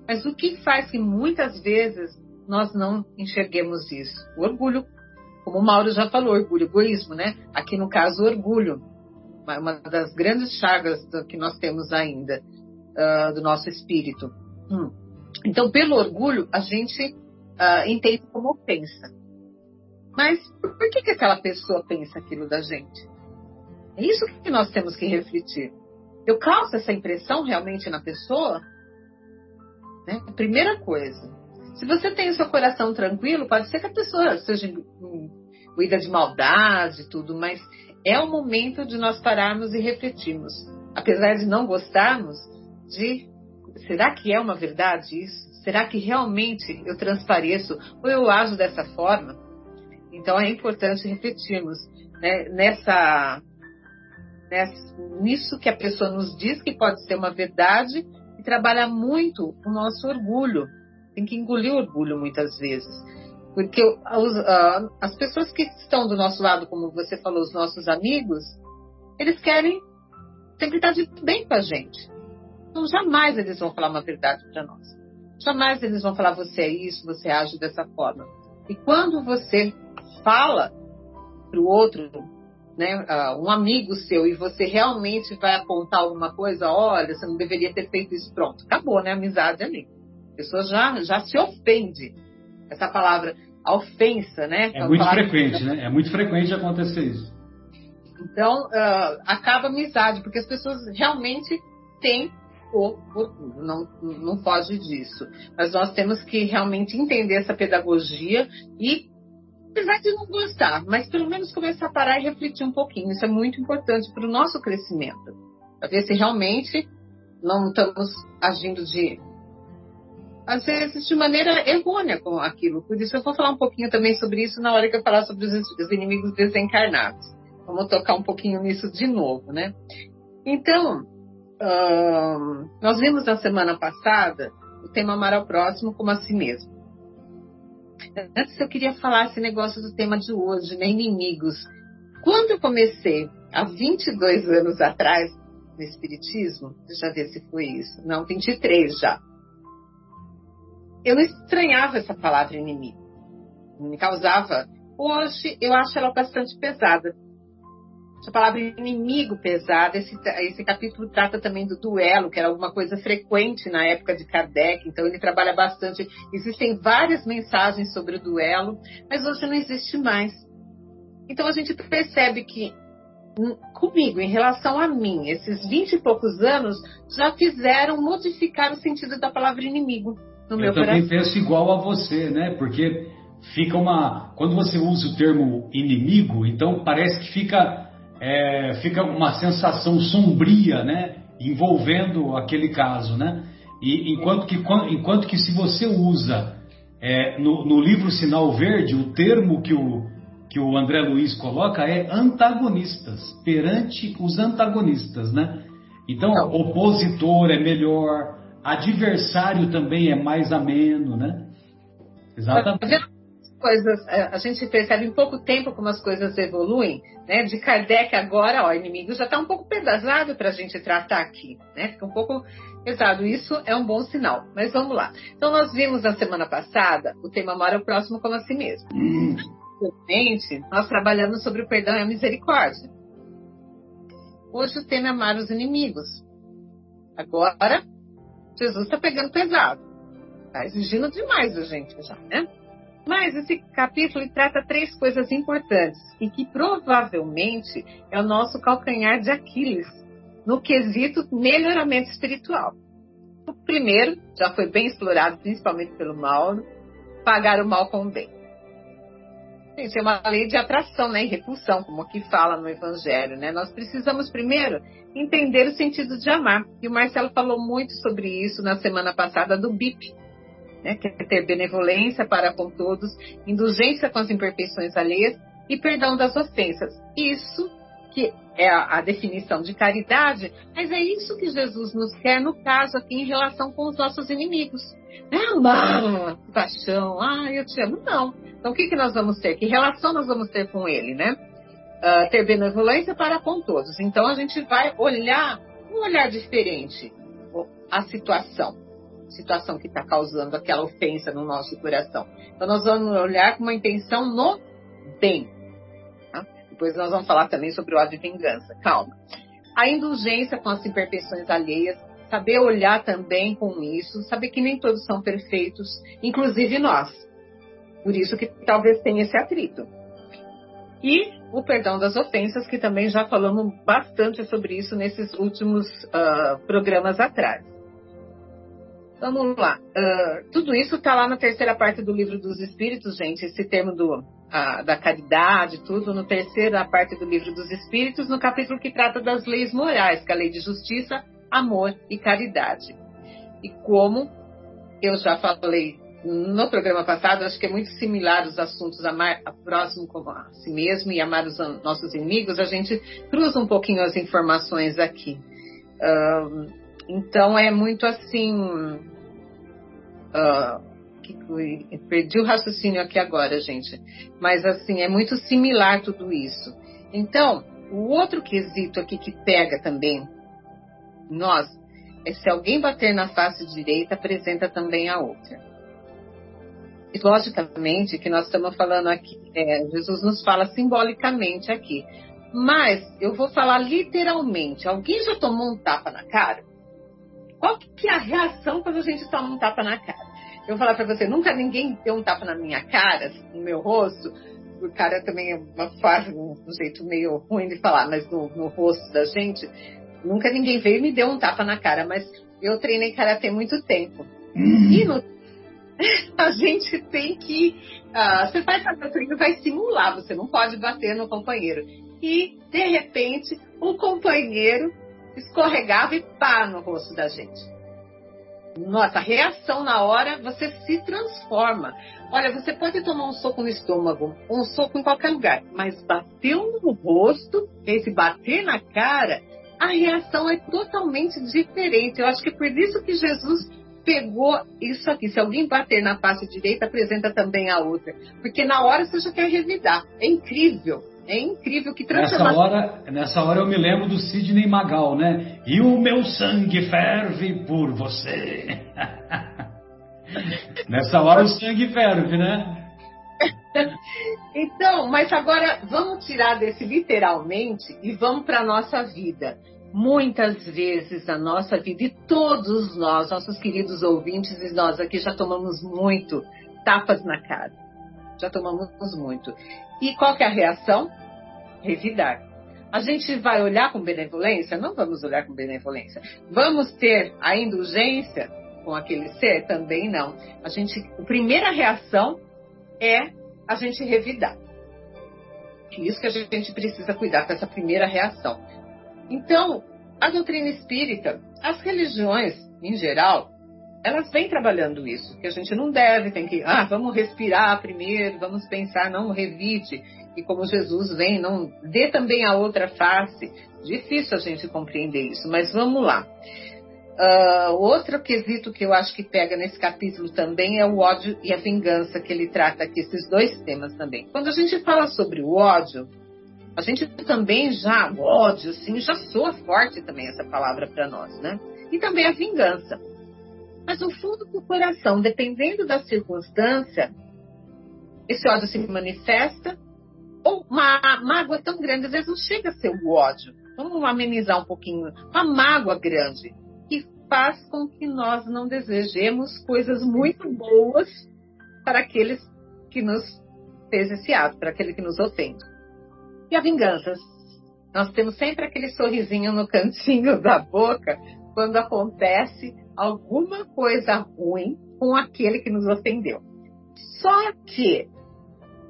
Speaker 3: Mas o que faz que muitas vezes nós não enxerguemos isso? O orgulho, como o Mauro já falou, orgulho, egoísmo, né? Aqui no caso, orgulho, uma das grandes chagas que nós temos ainda uh, do nosso espírito. Hum. Então, pelo orgulho, a gente uh, entende como ofensa. Mas por que, que aquela pessoa pensa aquilo da gente? É isso que nós temos que refletir. Eu causo essa impressão realmente na pessoa? Né? Primeira coisa. Se você tem o seu coração tranquilo, pode ser que a pessoa seja imbuída de maldade e tudo, mas é o momento de nós pararmos e refletirmos. Apesar de não gostarmos, de será que é uma verdade isso? Será que realmente eu transpareço ou eu ajo dessa forma? Então é importante refletirmos né, nessa, nessa, nisso que a pessoa nos diz que pode ser uma verdade e trabalhar muito o nosso orgulho. Tem que engolir o orgulho muitas vezes. Porque os, uh, as pessoas que estão do nosso lado, como você falou, os nossos amigos, eles querem sempre estar de bem com a gente. Então, jamais eles vão falar uma verdade para nós. Jamais eles vão falar você é isso, você age dessa forma. E quando você fala para o outro, né, um amigo seu, e você realmente vai apontar alguma coisa, olha, você não deveria ter feito isso, pronto, acabou, né, a amizade ali. A pessoa já, já se ofende. Essa palavra, a ofensa, né?
Speaker 2: É muito frequente, né? É muito frequente acontecer isso.
Speaker 3: Então, uh, acaba a amizade, porque as pessoas realmente têm o não, não foge disso. Mas nós temos que realmente entender essa pedagogia e apesar de não gostar, mas pelo menos começar a parar e refletir um pouquinho. Isso é muito importante para o nosso crescimento. Para ver se realmente não estamos agindo de. Às vezes de maneira errônea com aquilo. Por isso eu vou falar um pouquinho também sobre isso na hora que eu falar sobre os, os inimigos desencarnados. Vamos tocar um pouquinho nisso de novo, né? Então, nós vimos na semana passada o tema amar ao próximo como a si mesmo. Antes eu queria falar esse negócio do tema de hoje, né? Inimigos. Quando eu comecei, há 22 anos atrás, no Espiritismo, deixa eu ver se foi isso. Não, 23 já. Eu não estranhava essa palavra inimigo. Me causava. Hoje eu acho ela bastante pesada. A palavra inimigo pesada. Esse, esse capítulo trata também do duelo, que era alguma coisa frequente na época de Kardec, então ele trabalha bastante. Existem várias mensagens sobre o duelo, mas hoje não existe mais. Então a gente percebe que hum, comigo, em relação a mim, esses vinte e poucos anos já fizeram modificar o sentido da palavra inimigo no
Speaker 2: Eu
Speaker 3: meu
Speaker 2: também
Speaker 3: coração.
Speaker 2: penso igual a você, né? Porque fica uma. Quando você usa o termo inimigo, então parece que fica, é, fica uma sensação sombria, né? Envolvendo aquele caso, né? E enquanto que, enquanto que se você usa é, no, no livro Sinal Verde, o termo que o, que o André Luiz coloca é antagonistas, perante os antagonistas, né? Então,
Speaker 3: Então.
Speaker 2: opositor é melhor, adversário também é mais ameno, né? Exatamente.
Speaker 3: Coisas, é, a gente percebe em pouco tempo como as coisas evoluem, né? De Kardec agora, ó, inimigo já está um pouco pesado para a gente tratar aqui, né? Fica um pouco pesado. Isso é um bom sinal. Mas vamos lá. Então nós vimos na semana passada o tema amar o próximo como a si mesmo. Realmente, nós trabalhamos sobre o perdão e a misericórdia. Hoje o tema é amar os inimigos. Agora, Jesus está pegando pesado. Está exigindo demais da gente já, né? Mas esse capítulo trata três coisas importantes e que provavelmente é o nosso calcanhar de Aquiles no quesito melhoramento espiritual. O primeiro já foi bem explorado, principalmente pelo Mauro, pagar o mal com o bem. Gente, é uma lei de atração né, e repulsão, como aqui fala no Evangelho. Né? Nós precisamos primeiro entender o sentido de amar. E o Marcelo falou muito sobre isso na semana passada do BIP, né, que é ter benevolência para com todos, indulgência com as imperfeições alheias e perdão das ofensas. Isso que é a, a, definição de caridade, mas é isso que Jesus nos quer no caso aqui em relação com os nossos inimigos. Não é amar, paixão, ah, eu te amo, não. Então o que, que nós vamos ter? Que relação nós vamos ter com ele, né? Uh, ter benevolência para com todos. Então a gente vai olhar, um olhar diferente a situação situação que está causando aquela ofensa no nosso coração. Então, nós vamos olhar com uma intenção no bem. Tá? Depois, nós vamos falar também sobre o ódio e vingança. Calma. A indulgência com as imperfeições alheias, saber olhar também com isso, saber que nem todos são perfeitos, inclusive nós. Por isso que talvez tenha esse atrito. E o perdão das ofensas, que também já falamos bastante sobre isso nesses últimos uh, programas atrás. Vamos lá. Uh, tudo isso está lá na terceira parte do livro dos Espíritos, gente. Esse termo do, uh, da caridade, tudo, no terceira parte do livro dos Espíritos, no capítulo que trata das leis morais, que é a lei de justiça, amor e caridade. E como eu já falei no programa passado, acho que é muito similar os assuntos amar a próximo como a si mesmo e amar os nossos inimigos, a gente cruza um pouquinho as informações aqui. Uh, então é muito assim. Uh, perdi o raciocínio aqui agora, gente. Mas assim, é muito similar tudo isso. Então, o outro quesito aqui que pega também nós é se alguém bater na face direita, apresenta também a outra. E logicamente que nós estamos falando aqui, é, Jesus nos fala simbolicamente aqui. Mas eu vou falar literalmente. Alguém já tomou um tapa na cara? Qual que é a reação quando a gente toma um tapa na cara? Eu vou falar para você, nunca ninguém deu um tapa na minha cara, no meu rosto. O cara também é uma fase, um jeito meio ruim de falar, mas no, no rosto da gente, nunca ninguém veio e me deu um tapa na cara, mas eu treinei karatê muito tempo.
Speaker 2: Uhum.
Speaker 3: E no, a gente tem que. Uh, você faz essa treino, vai simular, você não pode bater no companheiro. E, de repente, o companheiro escorregava e pá no rosto da gente. Nossa, a reação na hora, você se transforma. Olha, você pode tomar um soco no estômago, um soco em qualquer lugar, mas bateu no rosto, esse bater na cara, a reação é totalmente diferente. Eu acho que é por isso que Jesus pegou isso aqui. Se alguém bater na face direita, apresenta também a outra. Porque na hora você já quer revidar. É incrível. É incrível que
Speaker 2: nessa hora, nessa hora eu me lembro do Sidney Magal, né? E o meu sangue ferve por você. nessa hora o sangue ferve, né?
Speaker 3: Então, mas agora vamos tirar desse literalmente e vamos para a nossa vida. Muitas vezes a nossa vida, e todos nós, nossos queridos ouvintes, e nós aqui já tomamos muito tapas na cara. Já tomamos muito. E qual que é a reação? Revidar. A gente vai olhar com benevolência? Não vamos olhar com benevolência. Vamos ter a indulgência com aquele ser? Também não. A gente, a primeira reação é a gente revidar. Isso que a gente precisa cuidar com essa primeira reação. Então, a doutrina espírita, as religiões em geral, elas vêm trabalhando isso, que a gente não deve, tem que, ah, vamos respirar primeiro, vamos pensar, não revide. E como Jesus vem, não dê também a outra face. Difícil a gente compreender isso, mas vamos lá. Uh, outro quesito que eu acho que pega nesse capítulo também é o ódio e a vingança, que ele trata aqui, esses dois temas também. Quando a gente fala sobre o ódio, a gente também já, ódio, assim, já soa forte também essa palavra para nós, né? E também a vingança. Mas no fundo do coração, dependendo da circunstância, esse ódio se manifesta, ou uma mágoa tão grande, às vezes não chega a ser o ódio. Vamos amenizar um pouquinho. Uma mágoa grande que faz com que nós não desejemos coisas muito boas para aqueles que nos fez esse ato, para aquele que nos ofende. E a vingança? Nós temos sempre aquele sorrisinho no cantinho da boca quando acontece alguma coisa ruim com aquele que nos ofendeu. Só que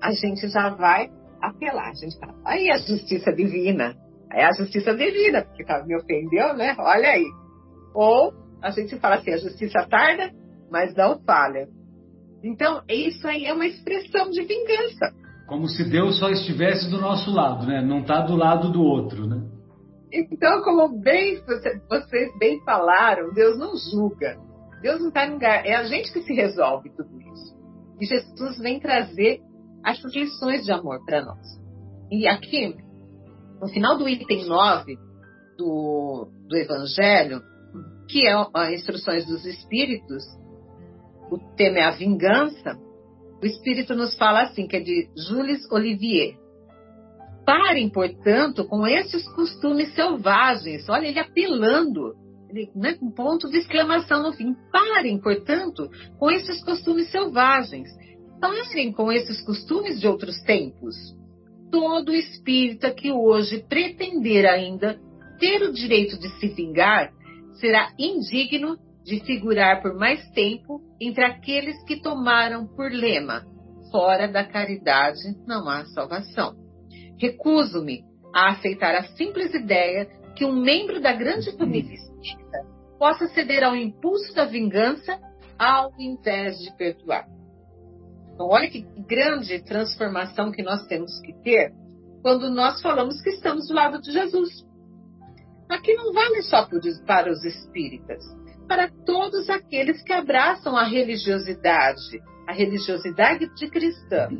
Speaker 3: a gente já vai apelar, a gente fala, aí a justiça divina, é a justiça divina, porque me ofendeu, né? Olha aí. Ou a gente fala assim, a justiça tarda, mas não falha. Então, isso aí é uma expressão de vingança.
Speaker 2: Como se Deus só estivesse do nosso lado, né? Não está do lado do outro, né?
Speaker 3: Então, como bem vocês bem falaram, Deus não julga. Deus não está em lugar. É a gente que se resolve tudo isso. E Jesus vem trazer essas lições de amor para nós. E aqui, no final do item 9 do, do Evangelho, que é as instruções dos Espíritos, o tema é a vingança, o Espírito nos fala assim, que é de Jules Olivier. Parem, portanto, com esses costumes selvagens. Olha, ele apelando, ele, né, com ponto de exclamação no fim. Parem, portanto, com esses costumes selvagens. Parem com esses costumes de outros tempos. Todo espírita que hoje pretender ainda ter o direito de se vingar será indigno de figurar por mais tempo entre aqueles que tomaram por lema: fora da caridade não há salvação. Recuso-me a aceitar a simples ideia que um membro da grande família espírita possa ceder ao impulso da vingança ao invés de perdoar. Então, olha que grande transformação que nós temos que ter quando nós falamos que estamos do lado de Jesus. Aqui não vale só para os espíritas para todos aqueles que abraçam a religiosidade, a religiosidade de cristã.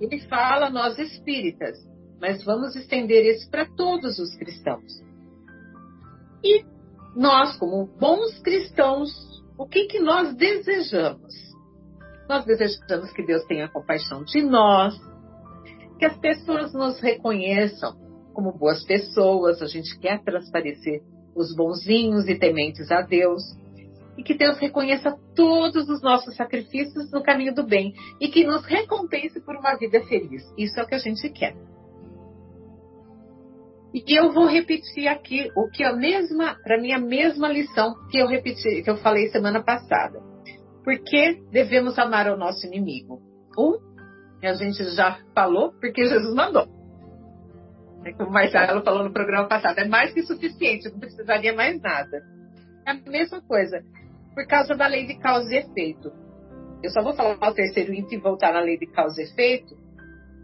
Speaker 3: Ele fala nós espíritas, mas vamos estender isso para todos os cristãos. E nós, como bons cristãos, o que, que nós desejamos? Nós desejamos que Deus tenha compaixão de nós, que as pessoas nos reconheçam como boas pessoas, a gente quer transparecer os bonzinhos e tementes a Deus. E que Deus reconheça todos os nossos sacrifícios no caminho do bem e que nos recompense por uma vida feliz. Isso é o que a gente quer. E eu vou repetir aqui o que a mesma, para mim a mesma lição que eu repeti, que eu falei semana passada. Por que devemos amar o nosso inimigo? Um, a gente já falou, porque Jesus mandou. É como o Marcelo falou no programa passado, é mais que suficiente, não precisaria mais nada. É a mesma coisa, por causa da lei de causa e efeito. Eu só vou falar o terceiro item e voltar na lei de causa e efeito.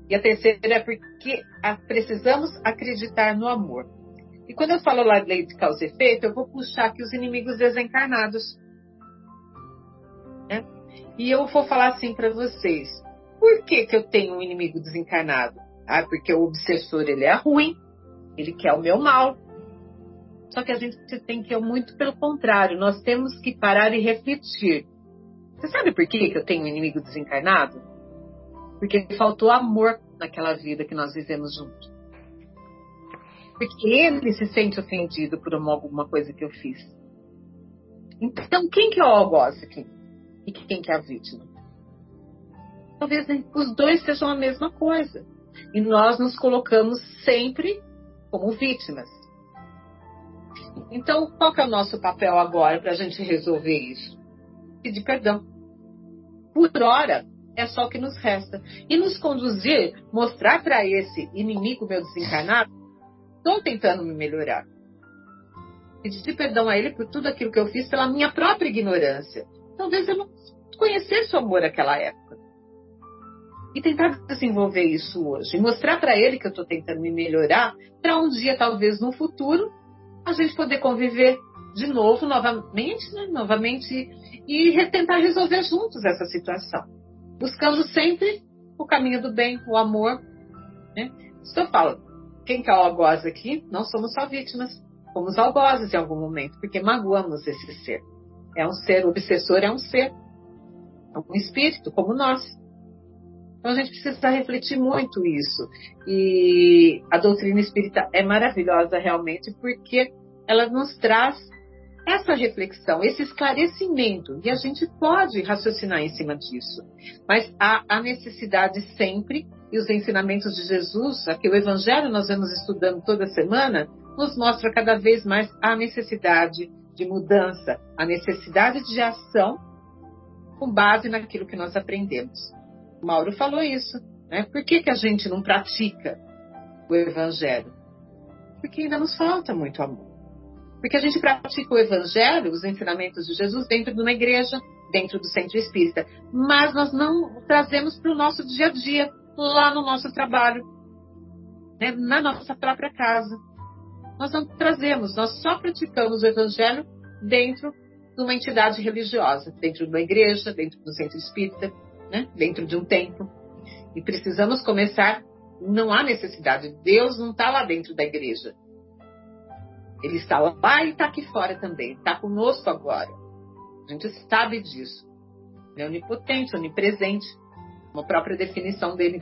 Speaker 3: E a terceira é porque precisamos acreditar no amor. E quando eu falo lá de lei de causa e efeito, eu vou puxar aqui os inimigos desencarnados. E eu vou falar assim para vocês: por que, que eu tenho um inimigo desencarnado? Ah, porque o obsessor ele é ruim, ele quer o meu mal. Só que a gente tem que ir muito pelo contrário, nós temos que parar e refletir. Você sabe por que eu tenho um inimigo desencarnado? Porque faltou amor naquela vida que nós vivemos juntos. Porque ele se sente ofendido por uma, alguma coisa que eu fiz. Então, quem que é o algoz aqui? E quem que é a vítima? Talvez os dois sejam a mesma coisa. E nós nos colocamos sempre como vítimas. Então, qual que é o nosso papel agora para a gente resolver isso? Pedir perdão. Por hora, é só o que nos resta. E nos conduzir, mostrar para esse inimigo meu desencarnado, estou tentando me melhorar. Pedir perdão a ele por tudo aquilo que eu fiz pela minha própria ignorância. Talvez eu não conhecesse o amor naquela época. E tentar desenvolver isso hoje. E mostrar para ele que eu estou tentando me melhorar, para um dia, talvez no futuro, a gente poder conviver de novo, novamente, né? novamente, e tentar resolver juntos essa situação. Buscando sempre o caminho do bem, o amor. Né? Isso eu falo. Quem que é o algoz aqui? Não somos só vítimas. Fomos algozes em algum momento, porque magoamos esse ser. É um ser, o obsessor é um ser. É um espírito, como nós. Então a gente precisa refletir muito isso. E a doutrina espírita é maravilhosa realmente porque ela nos traz essa reflexão, esse esclarecimento. E a gente pode raciocinar em cima disso. Mas há a necessidade sempre, e os ensinamentos de Jesus, aqui o Evangelho nós vamos estudando toda semana, nos mostra cada vez mais a necessidade de mudança, a necessidade de ação com base naquilo que nós aprendemos. Mauro falou isso. Né? Por que, que a gente não pratica o Evangelho? Porque ainda nos falta muito amor. Porque a gente pratica o Evangelho, os ensinamentos de Jesus, dentro de uma igreja, dentro do centro espírita. Mas nós não trazemos para o nosso dia a dia, lá no nosso trabalho, né? na nossa própria casa. Nós não trazemos, nós só praticamos o Evangelho dentro de uma entidade religiosa, dentro de uma igreja, dentro do centro espírita né? dentro de um templo. E precisamos começar. Não há necessidade. Deus não está lá dentro da igreja. Ele está lá e está aqui fora também. Está conosco agora. A gente sabe disso. Ele é onipotente, onipresente. Uma própria definição dele.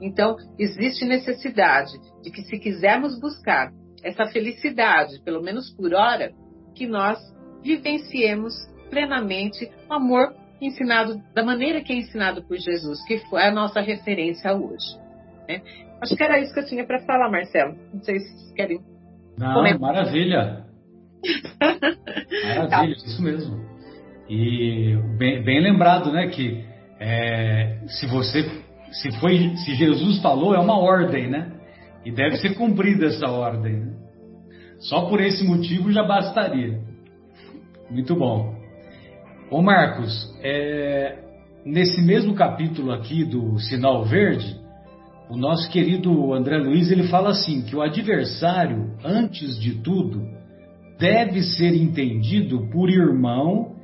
Speaker 3: Então, existe necessidade de que, se quisermos buscar essa felicidade, pelo menos por hora, que nós vivenciemos plenamente o amor ensinado da maneira que é ensinado por Jesus, que foi a nossa referência hoje. Né? Acho que era isso que eu tinha para falar, Marcelo. Não sei se vocês querem.
Speaker 2: Não, comentar. maravilha. maravilha, tá. isso mesmo. E bem, bem, lembrado, né, que é, se você, se foi, se Jesus falou, é uma ordem, né? E deve ser cumprida essa ordem. Né? Só por esse motivo já bastaria. Muito bom. Ô Marcos, é, nesse mesmo capítulo aqui do Sinal Verde, o nosso querido André Luiz ele fala assim que o adversário, antes de tudo, deve ser entendido por irmão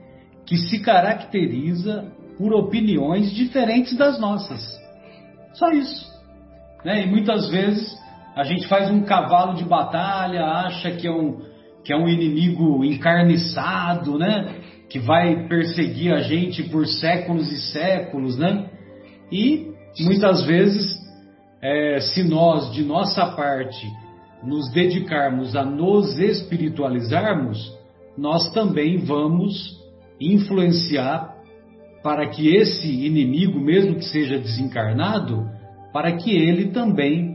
Speaker 2: que se caracteriza por opiniões diferentes das nossas. Só isso. Né? E muitas vezes a gente faz um cavalo de batalha, acha que é um, que é um inimigo encarniçado, né? que vai perseguir a gente por séculos e séculos, né? E muitas vezes, é, se nós, de nossa parte, nos dedicarmos a nos espiritualizarmos, nós também vamos influenciar para que esse inimigo, mesmo que seja desencarnado, para que ele também,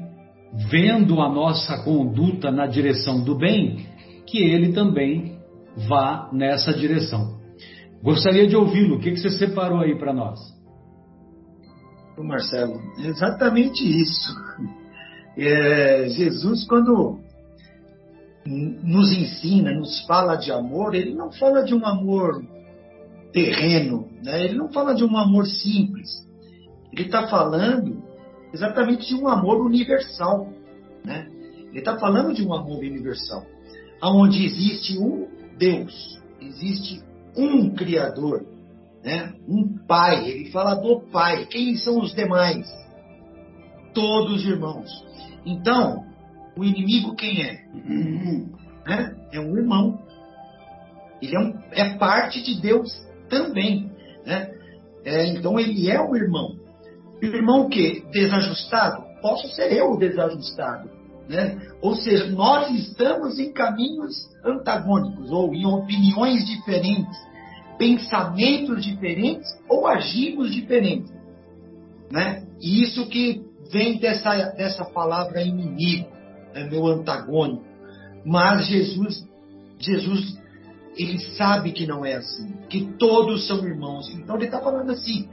Speaker 2: vendo a nossa conduta na direção do bem, que ele também vá nessa direção. Gostaria de ouvi-lo. O que, você separou aí para nós?
Speaker 5: Marcelo, exatamente isso. É, Jesus, quando nos ensina, nos fala de amor, ele não fala de um amor terreno, né? ele não fala de um amor simples. Ele está falando exatamente de um amor universal. Né? Ele está falando de um amor universal, onde existe um Deus, existe um Criador, né? um Pai. Ele fala do Pai. Quem são os demais? Todos irmãos. Então, o inimigo quem é? Né? É um irmão. Ele é, um, é parte de Deus também. Né? É, então, ele é o irmão. Irmão o quê? Desajustado? Posso ser eu o desajustado. Né? Ou seja, nós estamos em caminhos antagônicos, ou em opiniões diferentes, pensamentos diferentes, ou agimos diferentes. Né? E isso que vem dessa, dessa palavra inimigo, né? meu antagônico. Mas Jesus, Jesus, ele sabe que não é assim, que todos são irmãos. Então ele está falando assim: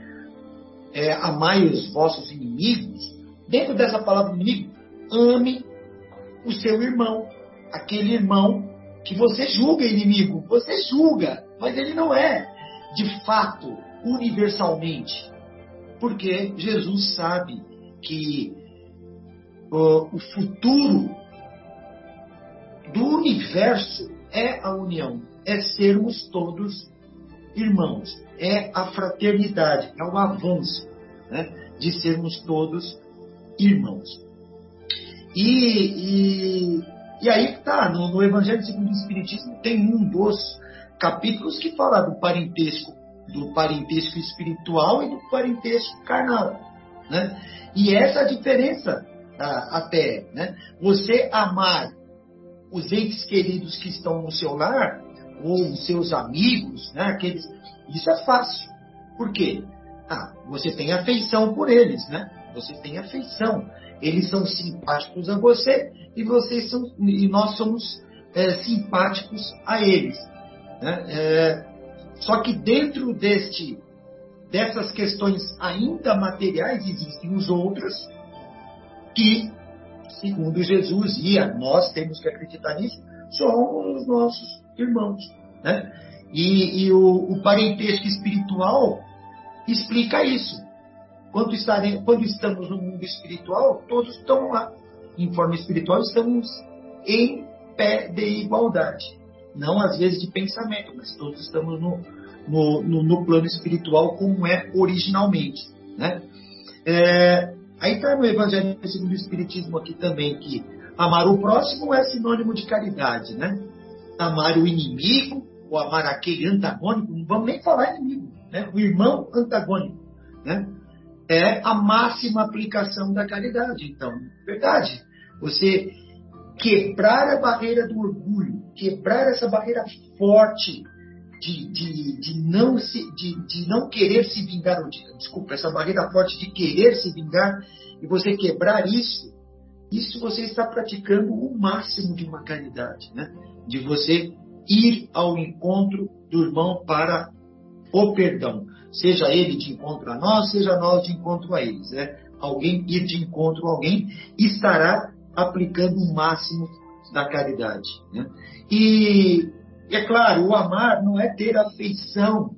Speaker 5: é, amai os vossos inimigos. Dentro dessa palavra inimigo, ame o seu irmão, aquele irmão que você julga inimigo. Você julga, mas ele não é, de fato, universalmente. Porque Jesus sabe que uh, o futuro do universo é a união, é sermos todos irmãos, é a fraternidade, é o avanço né, de sermos todos irmãos. E, e, e aí tá, no, no Evangelho segundo o Espiritismo tem um dos capítulos que fala do parentesco, do parentesco espiritual e do parentesco carnal. Né? E essa é a diferença até. Né? Você amar os entes queridos que estão no seu lar, os seus amigos, né? Aqueles, isso é fácil. Por quê? Ah, você tem afeição por eles, né? Você tem afeição eles são simpáticos a você e vocês são e nós somos é, simpáticos a eles. Né? É, só que dentro deste dessas questões ainda materiais existem os outros que, segundo Jesus e nós temos que acreditar nisso, são os nossos irmãos, né? E, e o, o parentesco espiritual explica isso. Quando, quando estamos no mundo espiritual, todos estão lá. Em forma espiritual, estamos em pé de igualdade. Não às vezes de pensamento, mas todos estamos no, no, no, no plano espiritual como é originalmente. Né? É, aí está no Evangelho segundo o Espiritismo aqui também que amar o próximo é sinônimo de caridade. Né? Amar o inimigo, ou amar aquele antagônico, não vamos nem falar inimigo, né? o irmão antagônico. Né? é a máxima aplicação da caridade. Então, verdade, você quebrar a barreira do orgulho, quebrar essa barreira forte de, de, de, não, se, de, de não querer se vingar, ou de, desculpa, essa barreira forte de querer se vingar, e você quebrar isso, isso você está praticando o máximo de uma caridade, né? de você ir ao encontro do irmão para o perdão seja ele de encontro a nós, seja nós de encontro a eles. Né? Alguém ir de encontro a alguém estará aplicando o máximo da caridade. Né? E é claro, o amar não é ter afeição,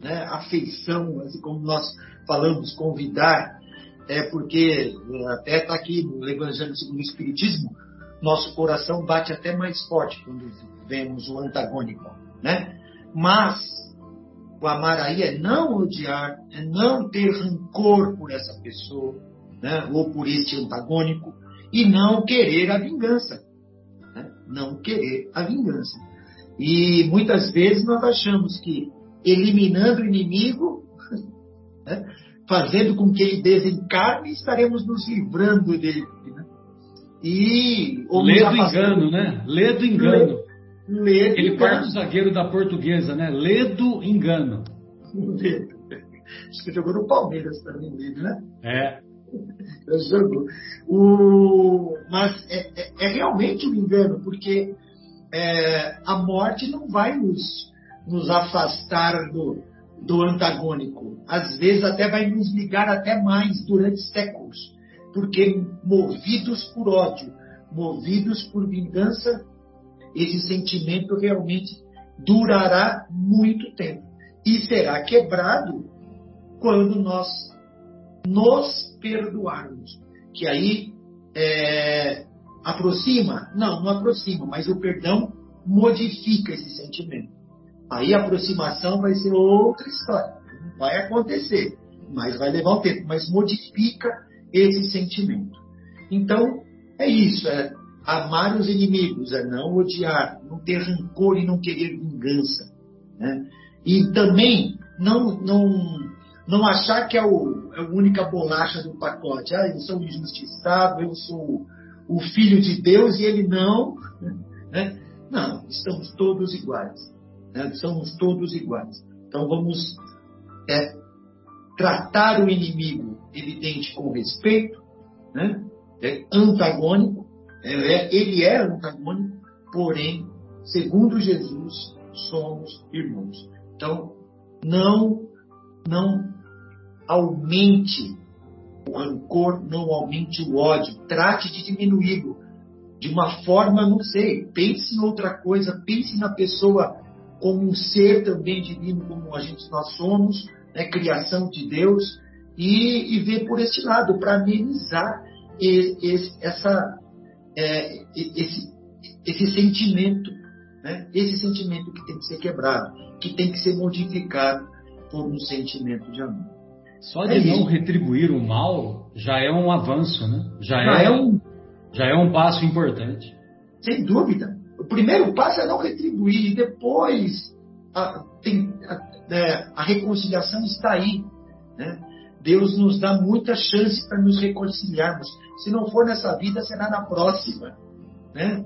Speaker 5: né? afeição, assim como nós falamos, convidar, é porque até está aqui no Evangelho segundo o Espiritismo, nosso coração bate até mais forte quando vemos o antagônico, né? Mas o amar aí é não odiar, é não ter rancor por essa pessoa, né? ou por este antagônico, e não querer a vingança. Né? Não querer a vingança. E muitas vezes nós achamos que eliminando o inimigo, né? Fazendo com que ele desencarne, estaremos nos livrando dele. Né?
Speaker 2: E, Lê do engano, né? Lê do engano. Ledo Ele parte do zagueiro da portuguesa, né? Ledo engano.
Speaker 5: Ledo. Acho que jogou no Palmeiras também, Ledo, né?
Speaker 2: É.
Speaker 5: Jogou. O... Mas é, é, é, realmente um engano, porque é, a morte não vai nos, nos afastar do, do antagônico. Às vezes até vai nos ligar até mais durante séculos. Porque movidos por ódio, movidos por vingança, esse sentimento realmente durará muito tempo e será quebrado quando nós nos perdoarmos. Que aí é, aproxima? Não, não aproxima, mas o perdão modifica esse sentimento. Aí a aproximação vai ser outra história. Vai acontecer, mas vai levar um tempo, mas modifica esse sentimento. Então, é isso. É, amar os inimigos, é não odiar, não ter rancor e não querer vingança. Né? E também não, não, não achar que é, o, é a única bolacha do pacote. Ah, eu sou injustiçado, eu sou o filho de Deus e ele não. Né? Não, estamos todos iguais. Né? Somos todos iguais. Então vamos é, tratar o inimigo, evidente, com respeito, né? é antagônico, é, ele é antagônico, porém, segundo Jesus, somos irmãos. Então, não, não aumente o rancor, não aumente o ódio, trate de diminuí-lo de uma forma, não sei, pense em outra coisa, pense na pessoa como um ser também divino, como a gente nós somos, né, criação de Deus, e, e ver por esse lado, para amenizar esse, essa, é, esse, esse sentimento, né, esse sentimento que tem que ser quebrado, que tem que ser modificado por um sentimento de amor.
Speaker 2: Só de é não retribuir o mal já é um avanço, né? Já, já é, é, um, já é um passo importante.
Speaker 5: Sem dúvida. O primeiro passo é não retribuir, e depois a, tem, a, é, a reconciliação está aí. Né? Deus nos dá muita chance para nos reconciliarmos. Se não for nessa vida, será na próxima. Né?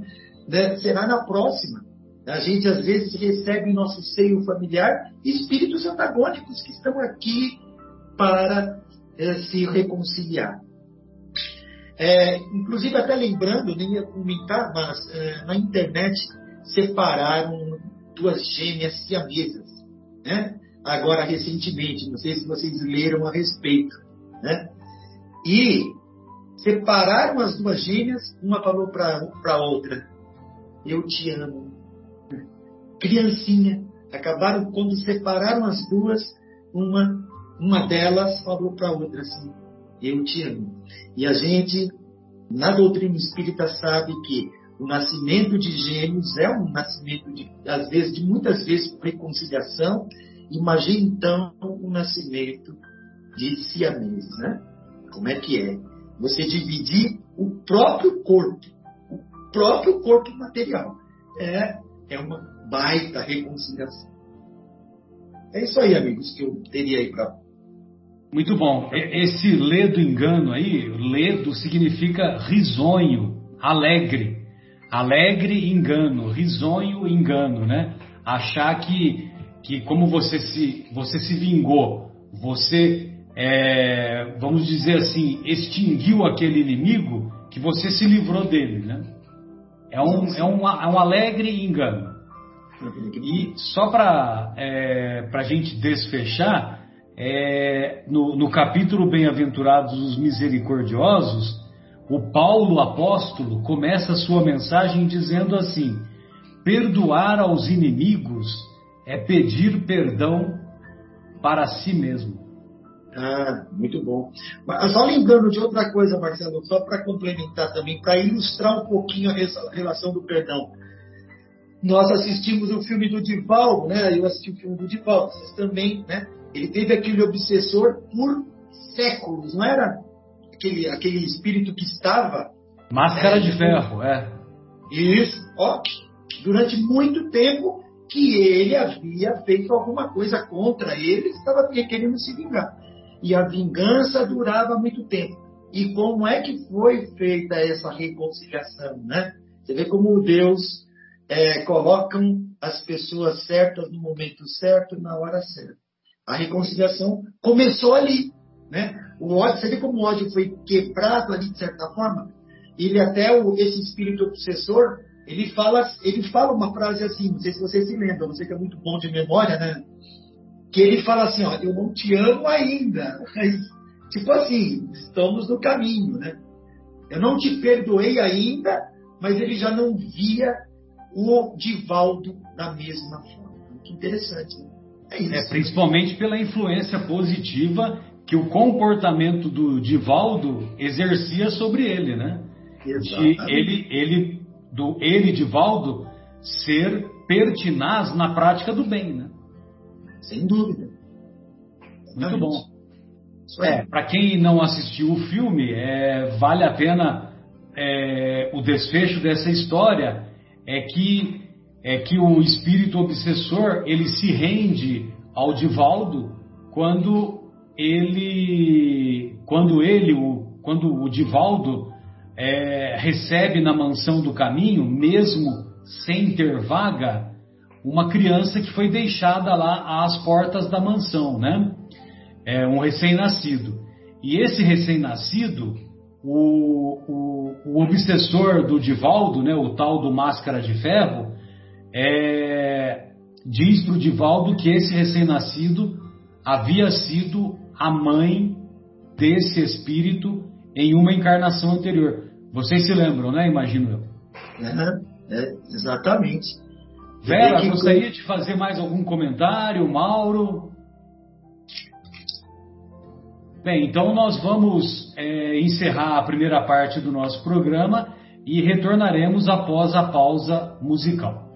Speaker 5: né? Será na próxima. A gente às vezes recebe em nosso seio familiar espíritos antagônicos que estão aqui para é, se reconciliar. É, inclusive, até lembrando, nem ia comentar, mas é, na internet separaram duas gêmeas siamesas, né? agora recentemente, não sei se vocês leram a respeito. Né? E separaram as duas gêmeas, uma falou para a outra: Eu te amo. Criancinha. Acabaram, quando separaram as duas, uma uma delas falou para a outra assim: Eu te amo. E a gente, na doutrina espírita, sabe que o nascimento de gêmeos é um nascimento, de, às vezes, de muitas vezes, reconciliação. Imagine então o nascimento de siameses, né? Como é que é? Você dividir o próprio corpo, o próprio corpo material. É, é uma baita reconciliação. É isso aí, amigos, que eu teria aí para
Speaker 2: muito bom. Esse ledo engano aí, ledo significa risonho, alegre. Alegre engano, risonho engano, né? Achar que, que como você se, você se vingou, você, é, vamos dizer assim, extinguiu aquele inimigo, que você se livrou dele, né? É um, é um, é um alegre engano. E só para é, a gente desfechar, é, no, no capítulo Bem-aventurados os Misericordiosos, o Paulo apóstolo começa a sua mensagem dizendo assim: perdoar aos inimigos é pedir perdão para si mesmo.
Speaker 5: Ah, muito bom. Só lembrando de outra coisa, Marcelo, só para complementar também, para ilustrar um pouquinho a relação do perdão. Nós assistimos o filme do Divaldo, né? Eu assisti o filme do Divaldo, vocês também, né? Ele teve aquele obsessor por séculos, não era aquele, aquele espírito que estava.
Speaker 2: Máscara é, de ferro, é.
Speaker 5: Isso, ó, durante muito tempo que ele havia feito alguma coisa contra ele, estava querendo se vingar. E a vingança durava muito tempo. E como é que foi feita essa reconciliação, né? Você vê como Deus é, coloca as pessoas certas no momento certo, na hora certa. A reconciliação começou ali. Né? O ódio, você vê como o ódio foi quebrado ali de certa forma? Ele até, o, esse espírito obsessor, ele fala, ele fala uma frase assim, não sei se você se lembra, você que é muito bom de memória, né? Que ele fala assim, ó, eu não te amo ainda. Mas, tipo assim, estamos no caminho, né? Eu não te perdoei ainda, mas ele já não via o Divaldo da mesma forma. Que interessante, né?
Speaker 2: É, isso. é principalmente pela influência positiva que o comportamento do Divaldo exercia sobre ele, né? De ele, ele, do ele Divaldo ser pertinaz na prática do bem, né?
Speaker 5: Sem dúvida.
Speaker 2: Muito bom. É, para quem não assistiu o filme, é, vale a pena é, o desfecho dessa história é que é que o espírito obsessor ele se rende ao Divaldo quando ele, quando ele, o, quando o Divaldo é, recebe na mansão do caminho, mesmo sem ter vaga, uma criança que foi deixada lá às portas da mansão, né? É um recém-nascido. E esse recém-nascido, o, o, o, obsessor do Divaldo, né, o tal do Máscara de Ferro, é, diz para o Divaldo que esse recém-nascido havia sido a mãe desse espírito em uma encarnação anterior. Vocês se lembram, né? Imagino eu.
Speaker 5: É, é exatamente.
Speaker 2: Vera, gostaria de fazer mais algum comentário? Mauro? Bem, então nós vamos é, encerrar a primeira parte do nosso programa e retornaremos após a pausa musical.